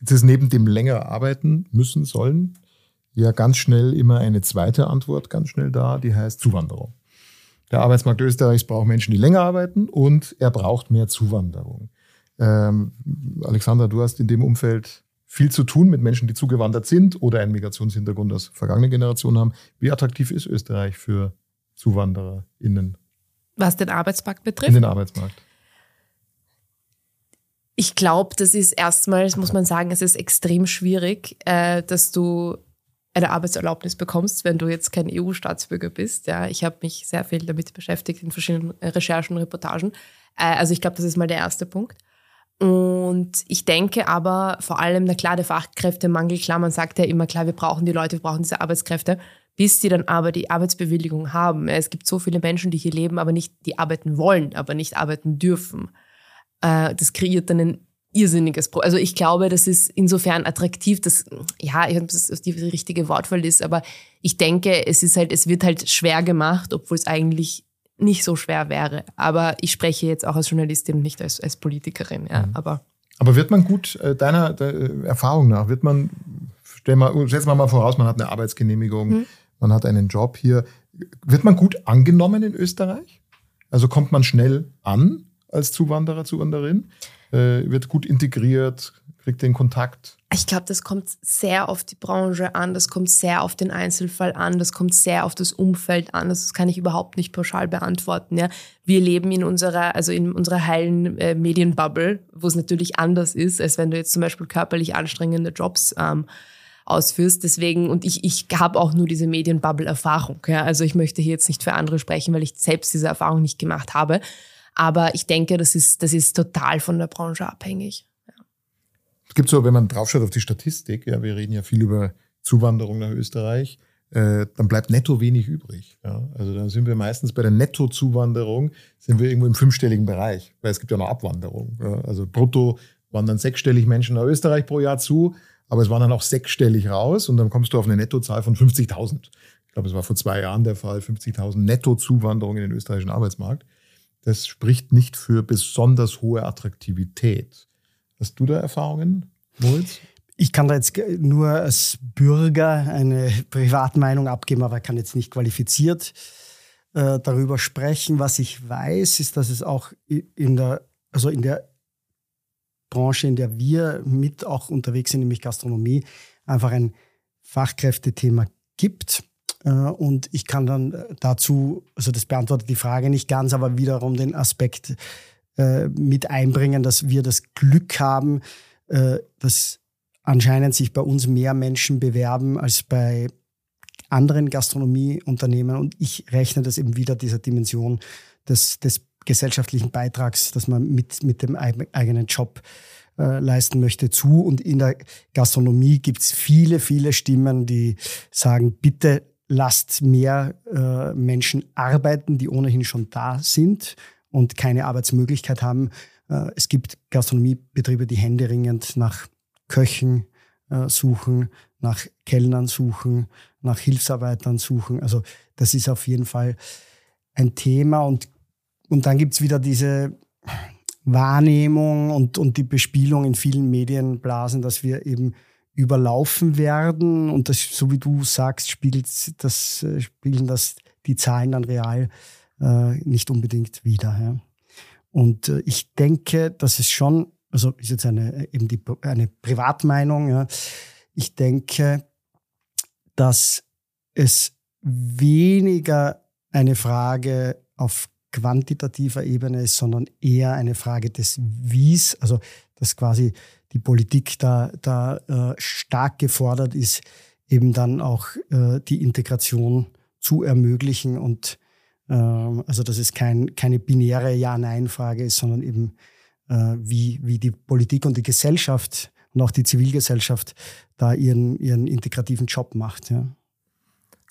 Jetzt ist neben dem länger arbeiten müssen sollen ja ganz schnell immer eine zweite Antwort ganz schnell da, die heißt Zuwanderung. Der Arbeitsmarkt Österreichs braucht Menschen, die länger arbeiten und er braucht mehr Zuwanderung. Ähm, Alexander, du hast in dem Umfeld viel zu tun mit Menschen, die zugewandert sind oder einen Migrationshintergrund aus vergangenen Generationen haben. Wie attraktiv ist Österreich für ZuwandererInnen? Was den Arbeitsmarkt betrifft? In den Arbeitsmarkt. Ich glaube, das ist erstmals, muss man sagen, es ist extrem schwierig, äh, dass du eine Arbeitserlaubnis bekommst, wenn du jetzt kein EU-Staatsbürger bist. Ja, ich habe mich sehr viel damit beschäftigt in verschiedenen Recherchen und Reportagen. Äh, also ich glaube, das ist mal der erste Punkt. Und ich denke aber vor allem, na klar, der Fachkräftemangel, klar, man sagt ja immer, klar, wir brauchen die Leute, wir brauchen diese Arbeitskräfte, bis sie dann aber die Arbeitsbewilligung haben. Es gibt so viele Menschen, die hier leben, aber nicht, die arbeiten wollen, aber nicht arbeiten dürfen. Äh, das kreiert dann ein irrsinniges Problem. Also ich glaube, das ist insofern attraktiv, dass, ja, ich weiß nicht, ob das die richtige Wortwahl ist, aber ich denke, es ist halt, es wird halt schwer gemacht, obwohl es eigentlich nicht so schwer wäre. Aber ich spreche jetzt auch als Journalistin, nicht als, als Politikerin, ja, mhm. aber. Aber wird man gut, äh, deiner, deiner Erfahrung nach, wird man, stell mal, setzen wir mal voraus, man hat eine Arbeitsgenehmigung, mhm. Man hat einen Job hier, wird man gut angenommen in Österreich? Also kommt man schnell an als Zuwanderer, Zuwanderin? äh, wird gut integriert, kriegt den Kontakt? Ich glaube, das kommt sehr auf die Branche an, das kommt sehr auf den Einzelfall an, das kommt sehr auf das Umfeld an. Das kann ich überhaupt nicht pauschal beantworten. Ja. Wir leben in unserer, also in unserer heilen äh, Medienbubble, wo es natürlich anders ist, als wenn du jetzt zum Beispiel körperlich anstrengende Jobs ähm, ausführst. Deswegen, und ich, ich habe auch nur diese Medienbubble-Erfahrung. Ja. Also ich möchte hier jetzt nicht für andere sprechen, weil ich selbst diese Erfahrung nicht gemacht habe. Aber ich denke, das ist, das ist total von der Branche abhängig. Ja. Es gibt so, wenn man draufschaut auf die Statistik, ja, wir reden ja viel über Zuwanderung nach Österreich, äh, dann bleibt netto wenig übrig. Ja. Also dann sind wir meistens bei der Nettozuwanderung, sind wir irgendwo im fünfstelligen Bereich, weil es gibt ja noch Abwanderung. Ja. Also brutto wandern sechsstellig Menschen nach Österreich pro Jahr zu, aber es waren dann auch sechsstellig raus und dann kommst du auf eine Nettozahl von 50.000. Ich glaube, es war vor zwei Jahren der Fall, 50.000 Nettozuwanderung in den österreichischen Arbeitsmarkt das spricht nicht für besonders hohe Attraktivität. Hast du da Erfahrungen, Moritz? Ich kann da jetzt nur als Bürger eine Privatmeinung abgeben, aber kann jetzt nicht qualifiziert äh, darüber sprechen. Was ich weiß, ist, dass es auch in der, also in der Branche, in der wir mit auch unterwegs sind, nämlich Gastronomie, einfach ein Fachkräftethema gibt. Äh, und ich kann dann äh, dazu, also das beantwortet die Frage nicht ganz, aber wiederum den Aspekt äh, mit einbringen, dass wir das Glück haben, dass anscheinend sich bei uns mehr Menschen bewerben als bei anderen Gastronomieunternehmen. Und ich rechne das eben wieder dieser Dimension des, des gesellschaftlichen Beitrags, dass man mit, mit dem eigenen Job äh, leisten möchte, zu. Und in der Gastronomie gibt es viele, viele Stimmen, die sagen, bitte lasst mehr äh, Menschen arbeiten, die ohnehin schon da sind und keine Arbeitsmöglichkeit haben. Äh, es gibt Gastronomiebetriebe, die händeringend nach Köchen äh, suchen, nach Kellnern suchen, nach Hilfsarbeitern suchen. Also das ist auf jeden Fall ein Thema. Und, und dann gibt's wieder diese Wahrnehmung und, und die Bespielung in vielen Medienblasen, dass wir eben überlaufen werden. Und das, so wie du sagst, spiegelt das, äh, spiegeln das die Zahlen dann real äh, nicht unbedingt wieder. Ja. Und äh, ich denke, dass es schon, also ist jetzt eine, eben die, eine Privatmeinung, ja. ich denke, dass es weniger eine Frage auf quantitativer Ebene ist, sondern eher eine Frage des Wies, also dass quasi die Politik da, da äh, stark gefordert ist, eben dann auch äh, die Integration zu ermöglichen und äh, also dass es kein, keine binäre Ja-Nein-Frage ist, sondern eben äh, wie, wie die Politik und die Gesellschaft und auch die Zivilgesellschaft da ihren, ihren integrativen Job macht. Ja.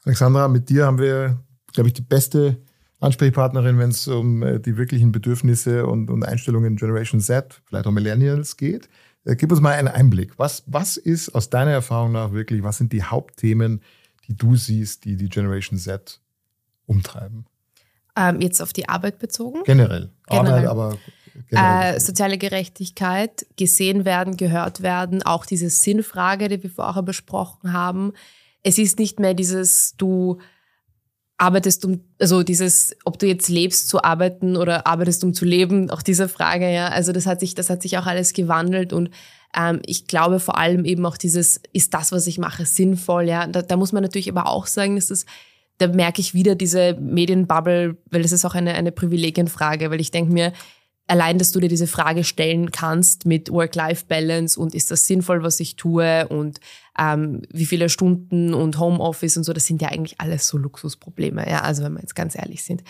Alexandra, mit dir haben wir, glaube ich, die beste Ansprechpartnerin, wenn es um äh, die wirklichen Bedürfnisse und, und Einstellungen Generation Z, vielleicht auch Millennials geht. Äh, gib uns mal einen Einblick. Was, was ist aus deiner Erfahrung nach wirklich, was sind die Hauptthemen, die du siehst, die die Generation Z umtreiben? Ähm, jetzt auf die Arbeit bezogen? Generell. generell. Arbeit, aber generell. Äh, soziale Gerechtigkeit, gesehen werden, gehört werden, auch diese Sinnfrage, die wir vorher besprochen haben. Es ist nicht mehr dieses, du arbeitest um, also dieses, ob du jetzt lebst zu arbeiten oder arbeitest um zu leben, auch diese Frage, ja. Also das hat sich, das hat sich auch alles gewandelt und ähm, ich glaube vor allem eben auch dieses, ist das, was ich mache, sinnvoll, ja. Da, da muss man natürlich aber auch sagen, dass das, da merke ich wieder diese Medienbubble, weil das ist auch eine, eine Privilegienfrage, weil ich denke mir, allein, dass du dir diese Frage stellen kannst mit Work-Life-Balance und ist das sinnvoll, was ich tue und ähm, wie viele Stunden und Homeoffice und so, das sind ja eigentlich alles so Luxusprobleme, ja, also wenn wir jetzt ganz ehrlich sind.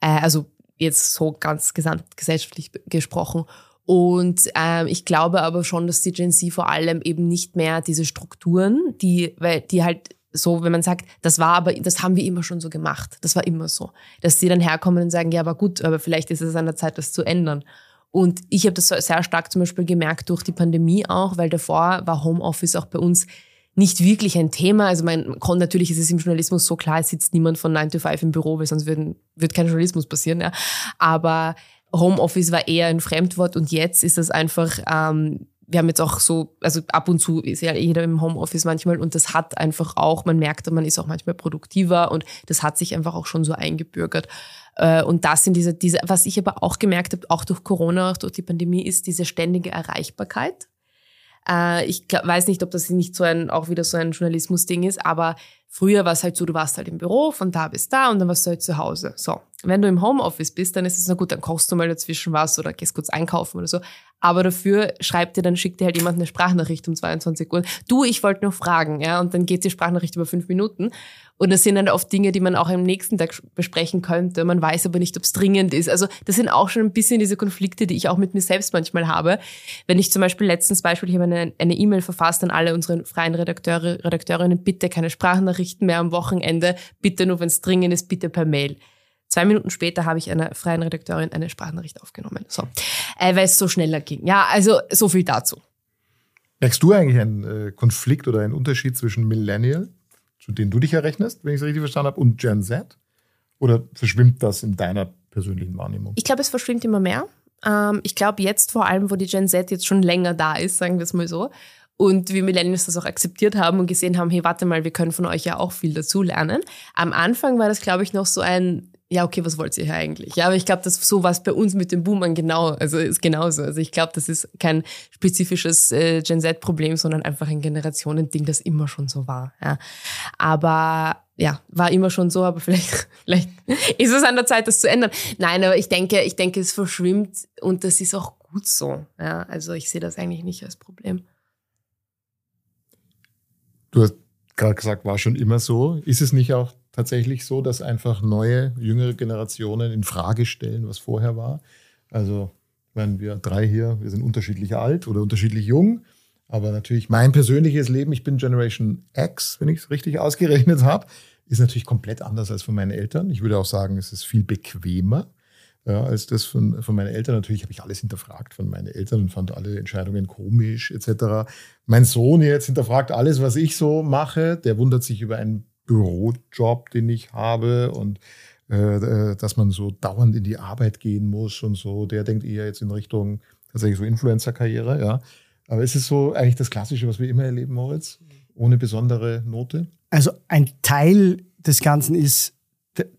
Äh, also jetzt so ganz gesamtgesellschaftlich gesprochen. Und ähm, ich glaube aber schon, dass die Gen Z vor allem eben nicht mehr diese Strukturen, die, weil die halt so, wenn man sagt, das war aber, das haben wir immer schon so gemacht. Das war immer so. Dass sie dann herkommen und sagen, ja, aber gut, aber vielleicht ist es an der Zeit, das zu ändern. Und ich habe das sehr stark zum Beispiel gemerkt durch die Pandemie auch, weil davor war Homeoffice auch bei uns nicht wirklich ein Thema. Also man konnte natürlich ist es im Journalismus so klar, es sitzt niemand von 9 to 5 im Büro, weil sonst würden, wird kein Journalismus passieren. Ja. Aber Homeoffice war eher ein Fremdwort und jetzt ist das einfach ähm, wir haben jetzt auch so, also ab und zu ist ja jeder im Homeoffice manchmal und das hat einfach auch, man merkt, man ist auch manchmal produktiver und das hat sich einfach auch schon so eingebürgert. Äh, und das sind diese, diese, was ich aber auch gemerkt habe, auch durch Corona, auch durch die Pandemie, ist diese ständige Erreichbarkeit. Äh, ich weiß nicht, ob das nicht so ein, auch wieder so ein Journalismus-Ding ist, aber früher war es halt so, du warst halt im Büro von da bis da und dann warst du halt zu Hause. So. Wenn du im Homeoffice bist, dann ist es na gut, dann kochst du mal dazwischen was oder gehst kurz einkaufen oder so. Aber dafür schreibt dir dann, schickt dir halt jemand eine Sprachnachricht um 22 Uhr. Du, ich wollte nur fragen, ja, und dann geht die Sprachnachricht über fünf Minuten. Und das sind dann oft Dinge, die man auch am nächsten Tag besprechen könnte. Man weiß aber nicht, ob es dringend ist. Also das sind auch schon ein bisschen diese Konflikte, die ich auch mit mir selbst manchmal habe. Wenn ich zum Beispiel letztens Beispiel, ich habe eine E-Mail verfasst an alle unsere freien Redakteure, Redakteurinnen, bitte keine Sprachnachrichten mehr am Wochenende, bitte nur, wenn es dringend ist, bitte per Mail. Zwei Minuten später habe ich einer freien Redakteurin eine Sprachnachricht aufgenommen. So. Äh, weil es so schneller ging. Ja, also so viel dazu. Merkst du eigentlich einen äh, Konflikt oder einen Unterschied zwischen Millennial zu denen du dich errechnest, wenn ich es richtig verstanden habe, und Gen Z? Oder verschwimmt das in deiner persönlichen Wahrnehmung? Ich glaube, es verschwimmt immer mehr. Ähm, ich glaube jetzt vor allem, wo die Gen Z jetzt schon länger da ist, sagen wir es mal so, und wir Millennials das auch akzeptiert haben und gesehen haben, hey, warte mal, wir können von euch ja auch viel dazu lernen. Am Anfang war das, glaube ich, noch so ein, ja, okay, was wollt ihr hier eigentlich? Ja, aber ich glaube, dass so was bei uns mit dem Boomern genau, also ist genauso. Also ich glaube, das ist kein spezifisches äh, Gen Z-Problem, sondern einfach ein Generationending, das immer schon so war. Ja. Aber ja, war immer schon so, aber vielleicht, vielleicht ist es an der Zeit, das zu ändern. Nein, aber ich denke, ich denke, es verschwimmt und das ist auch gut so. Ja, also ich sehe das eigentlich nicht als Problem. Du hast gerade gesagt, war schon immer so. Ist es nicht auch tatsächlich so, dass einfach neue, jüngere Generationen in Frage stellen, was vorher war. Also, wenn wir drei hier, wir sind unterschiedlich alt oder unterschiedlich jung. Aber natürlich mein persönliches Leben, ich bin Generation X, wenn ich es richtig ausgerechnet habe, ist natürlich komplett anders als von meinen Eltern. Ich würde auch sagen, es ist viel bequemer ja, als das von, von meinen Eltern. Natürlich habe ich alles hinterfragt von meinen Eltern und fand alle Entscheidungen komisch etc. Mein Sohn jetzt hinterfragt alles, was ich so mache. Der wundert sich über einen Bürojob, den ich habe und äh, äh, dass man so dauernd in die Arbeit gehen muss und so. Der denkt eher jetzt in Richtung tatsächlich so Influencer-Karriere, ja. Aber ist es so eigentlich das Klassische, was wir immer erleben, Moritz? Ohne besondere Note? Also ein Teil des Ganzen ist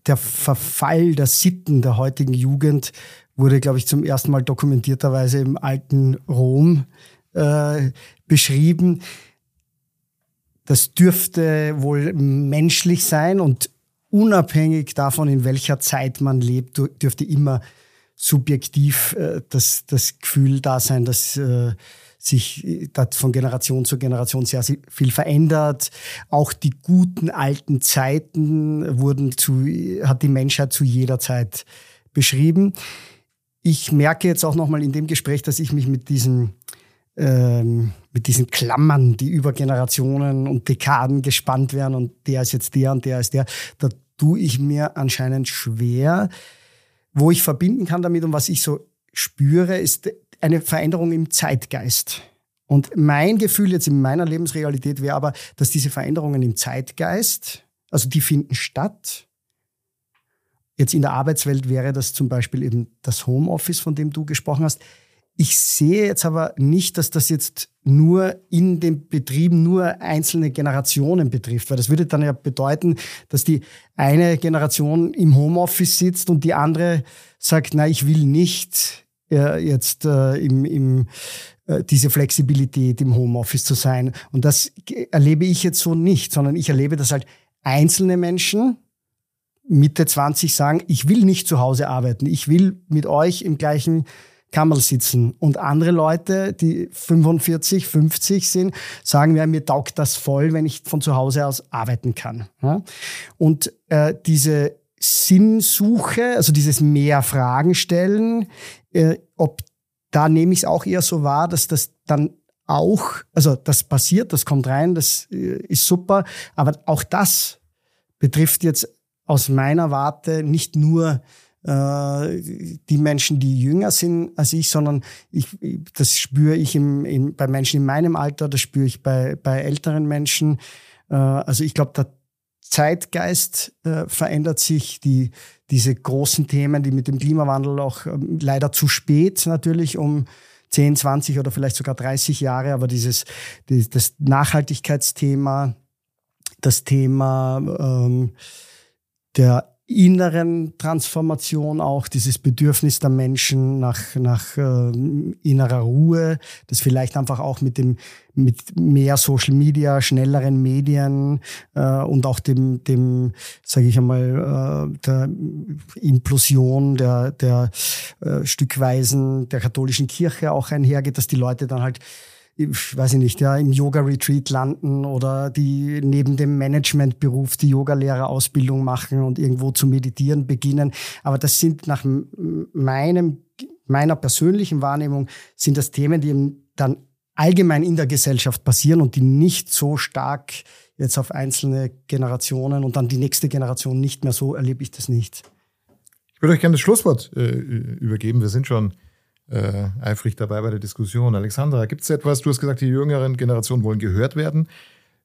der Verfall der Sitten der heutigen Jugend wurde, glaube ich, zum ersten Mal dokumentierterweise im alten Rom äh, beschrieben. Das dürfte wohl menschlich sein und unabhängig davon, in welcher Zeit man lebt, dürfte immer subjektiv äh, das, das Gefühl da sein, dass äh, sich äh, von Generation zu Generation sehr viel verändert. Auch die guten alten Zeiten wurden zu, hat die Menschheit zu jeder Zeit beschrieben. Ich merke jetzt auch nochmal in dem Gespräch, dass ich mich mit diesen ähm, mit diesen Klammern, die über Generationen und Dekaden gespannt werden und der ist jetzt der und der ist der, da tue ich mir anscheinend schwer. Wo ich verbinden kann damit und was ich so spüre, ist eine Veränderung im Zeitgeist. Und mein Gefühl jetzt in meiner Lebensrealität wäre aber, dass diese Veränderungen im Zeitgeist, also die finden statt. Jetzt in der Arbeitswelt wäre das zum Beispiel eben das Homeoffice, von dem du gesprochen hast. Ich sehe jetzt aber nicht, dass das jetzt nur in den Betrieben nur einzelne Generationen betrifft, weil das würde dann ja bedeuten, dass die eine Generation im Homeoffice sitzt und die andere sagt, na, ich will nicht äh, jetzt äh, im, im äh, diese Flexibilität im Homeoffice zu sein. Und das erlebe ich jetzt so nicht, sondern ich erlebe, dass halt einzelne Menschen Mitte 20 sagen, ich will nicht zu Hause arbeiten, ich will mit euch im gleichen Kammerl sitzen. Und andere Leute, die 45, 50 sind, sagen, ja, mir taugt das voll, wenn ich von zu Hause aus arbeiten kann. Und äh, diese Sinnsuche, also dieses mehr Fragen stellen, äh, ob da nehme ich es auch eher so wahr, dass das dann auch, also das passiert, das kommt rein, das äh, ist super, aber auch das betrifft jetzt aus meiner Warte nicht nur äh, die Menschen, die jünger sind als ich, sondern ich, das spüre ich im, im, bei Menschen in meinem Alter, das spüre ich bei, bei älteren Menschen. Äh, also ich glaube, der Zeitgeist äh, verändert sich, die, diese großen Themen, die mit dem Klimawandel auch ähm, leider zu spät natürlich um 10, 20 oder vielleicht sogar 30 Jahre, aber dieses die, das Nachhaltigkeitsthema, das Thema ähm, der inneren Transformation auch, dieses Bedürfnis der Menschen nach, nach äh, innerer Ruhe, das vielleicht einfach auch mit dem mit mehr Social Media, schnelleren Medien äh, und auch dem, dem sage ich einmal, äh, der Implosion der, der äh, Stückweisen der katholischen Kirche auch einhergeht, dass die Leute dann halt ich weiß ich nicht, ja, im Yoga-Retreat landen oder die neben dem Managementberuf die Yogalehrerausbildung machen und irgendwo zu meditieren beginnen. Aber das sind nach meinem, meiner persönlichen Wahrnehmung, sind das Themen, die dann allgemein in der Gesellschaft passieren und die nicht so stark jetzt auf einzelne Generationen und dann die nächste Generation nicht mehr so erlebe ich das nicht. Ich würde euch gerne das Schlusswort äh, übergeben. Wir sind schon äh, eifrig dabei bei der Diskussion. Alexandra, gibt es etwas, du hast gesagt, die jüngeren Generationen wollen gehört werden.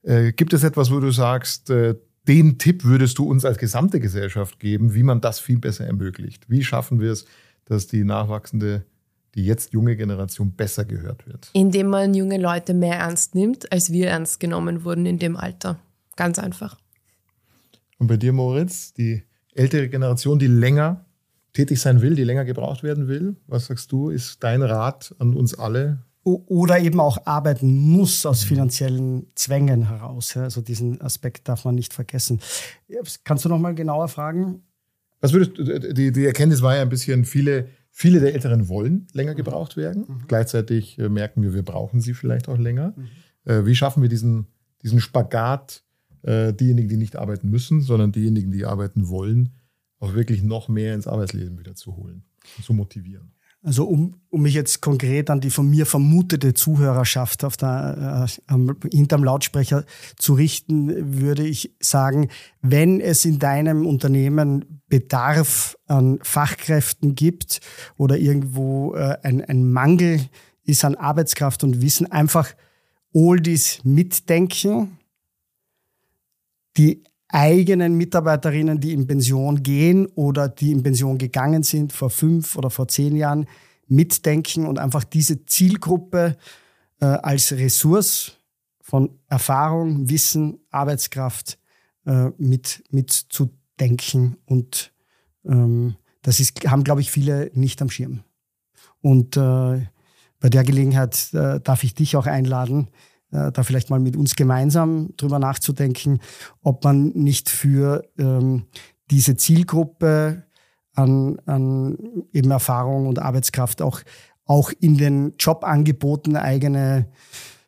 Äh, gibt es etwas, wo du sagst, äh, den Tipp würdest du uns als gesamte Gesellschaft geben, wie man das viel besser ermöglicht? Wie schaffen wir es, dass die nachwachsende, die jetzt junge Generation besser gehört wird? Indem man junge Leute mehr ernst nimmt, als wir ernst genommen wurden in dem Alter. Ganz einfach. Und bei dir, Moritz, die ältere Generation, die länger tätig sein will, die länger gebraucht werden will? Was sagst du, ist dein Rat an uns alle? Oder eben auch arbeiten muss aus finanziellen Zwängen heraus. Also diesen Aspekt darf man nicht vergessen. Kannst du noch mal genauer fragen? Was würdest du, die, die Erkenntnis war ja ein bisschen, viele, viele der Älteren wollen länger gebraucht werden. Mhm. Gleichzeitig äh, merken wir, wir brauchen sie vielleicht auch länger. Mhm. Äh, wie schaffen wir diesen, diesen Spagat, äh, diejenigen, die nicht arbeiten müssen, sondern diejenigen, die arbeiten wollen, auch wirklich noch mehr ins Arbeitsleben wieder zu holen und zu motivieren. Also um, um mich jetzt konkret an die von mir vermutete Zuhörerschaft auf der, äh, hinterm Lautsprecher zu richten, würde ich sagen, wenn es in deinem Unternehmen Bedarf an Fachkräften gibt oder irgendwo äh, ein, ein Mangel ist an Arbeitskraft und Wissen, einfach Oldies mitdenken, die eigenen Mitarbeiterinnen, die in Pension gehen oder die in Pension gegangen sind vor fünf oder vor zehn Jahren, mitdenken und einfach diese Zielgruppe äh, als Ressource von Erfahrung, Wissen, Arbeitskraft äh, mit, mitzudenken. Und ähm, das ist, haben, glaube ich, viele nicht am Schirm. Und äh, bei der Gelegenheit äh, darf ich dich auch einladen, äh, da vielleicht mal mit uns gemeinsam drüber nachzudenken, ob man nicht für ähm, diese Zielgruppe an, an eben Erfahrung und Arbeitskraft auch, auch in den Jobangeboten eigene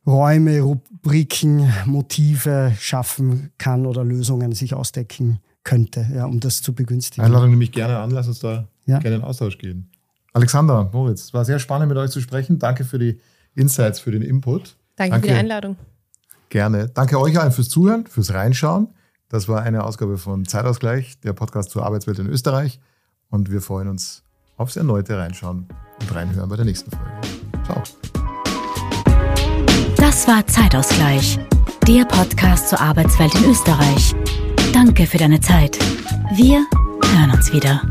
Räume, Rubriken, Motive schaffen kann oder Lösungen sich ausdecken könnte, ja, um das zu begünstigen. Einladung nehme ich gerne an, lass uns da ja. gerne in Austausch gehen. Alexander, Moritz, es war sehr spannend mit euch zu sprechen. Danke für die Insights, für den Input. Danke, Danke, für die Einladung. Gerne. Danke euch allen fürs Zuhören, fürs Reinschauen. Das war eine Ausgabe von Zeitausgleich, der Podcast zur Arbeitswelt in Österreich. Und wir freuen uns aufs erneute Reinschauen und Reinhören bei der nächsten Folge. Ciao. Das war Zeitausgleich, der Podcast zur Arbeitswelt in Österreich. Danke für deine Zeit. Wir hören uns wieder.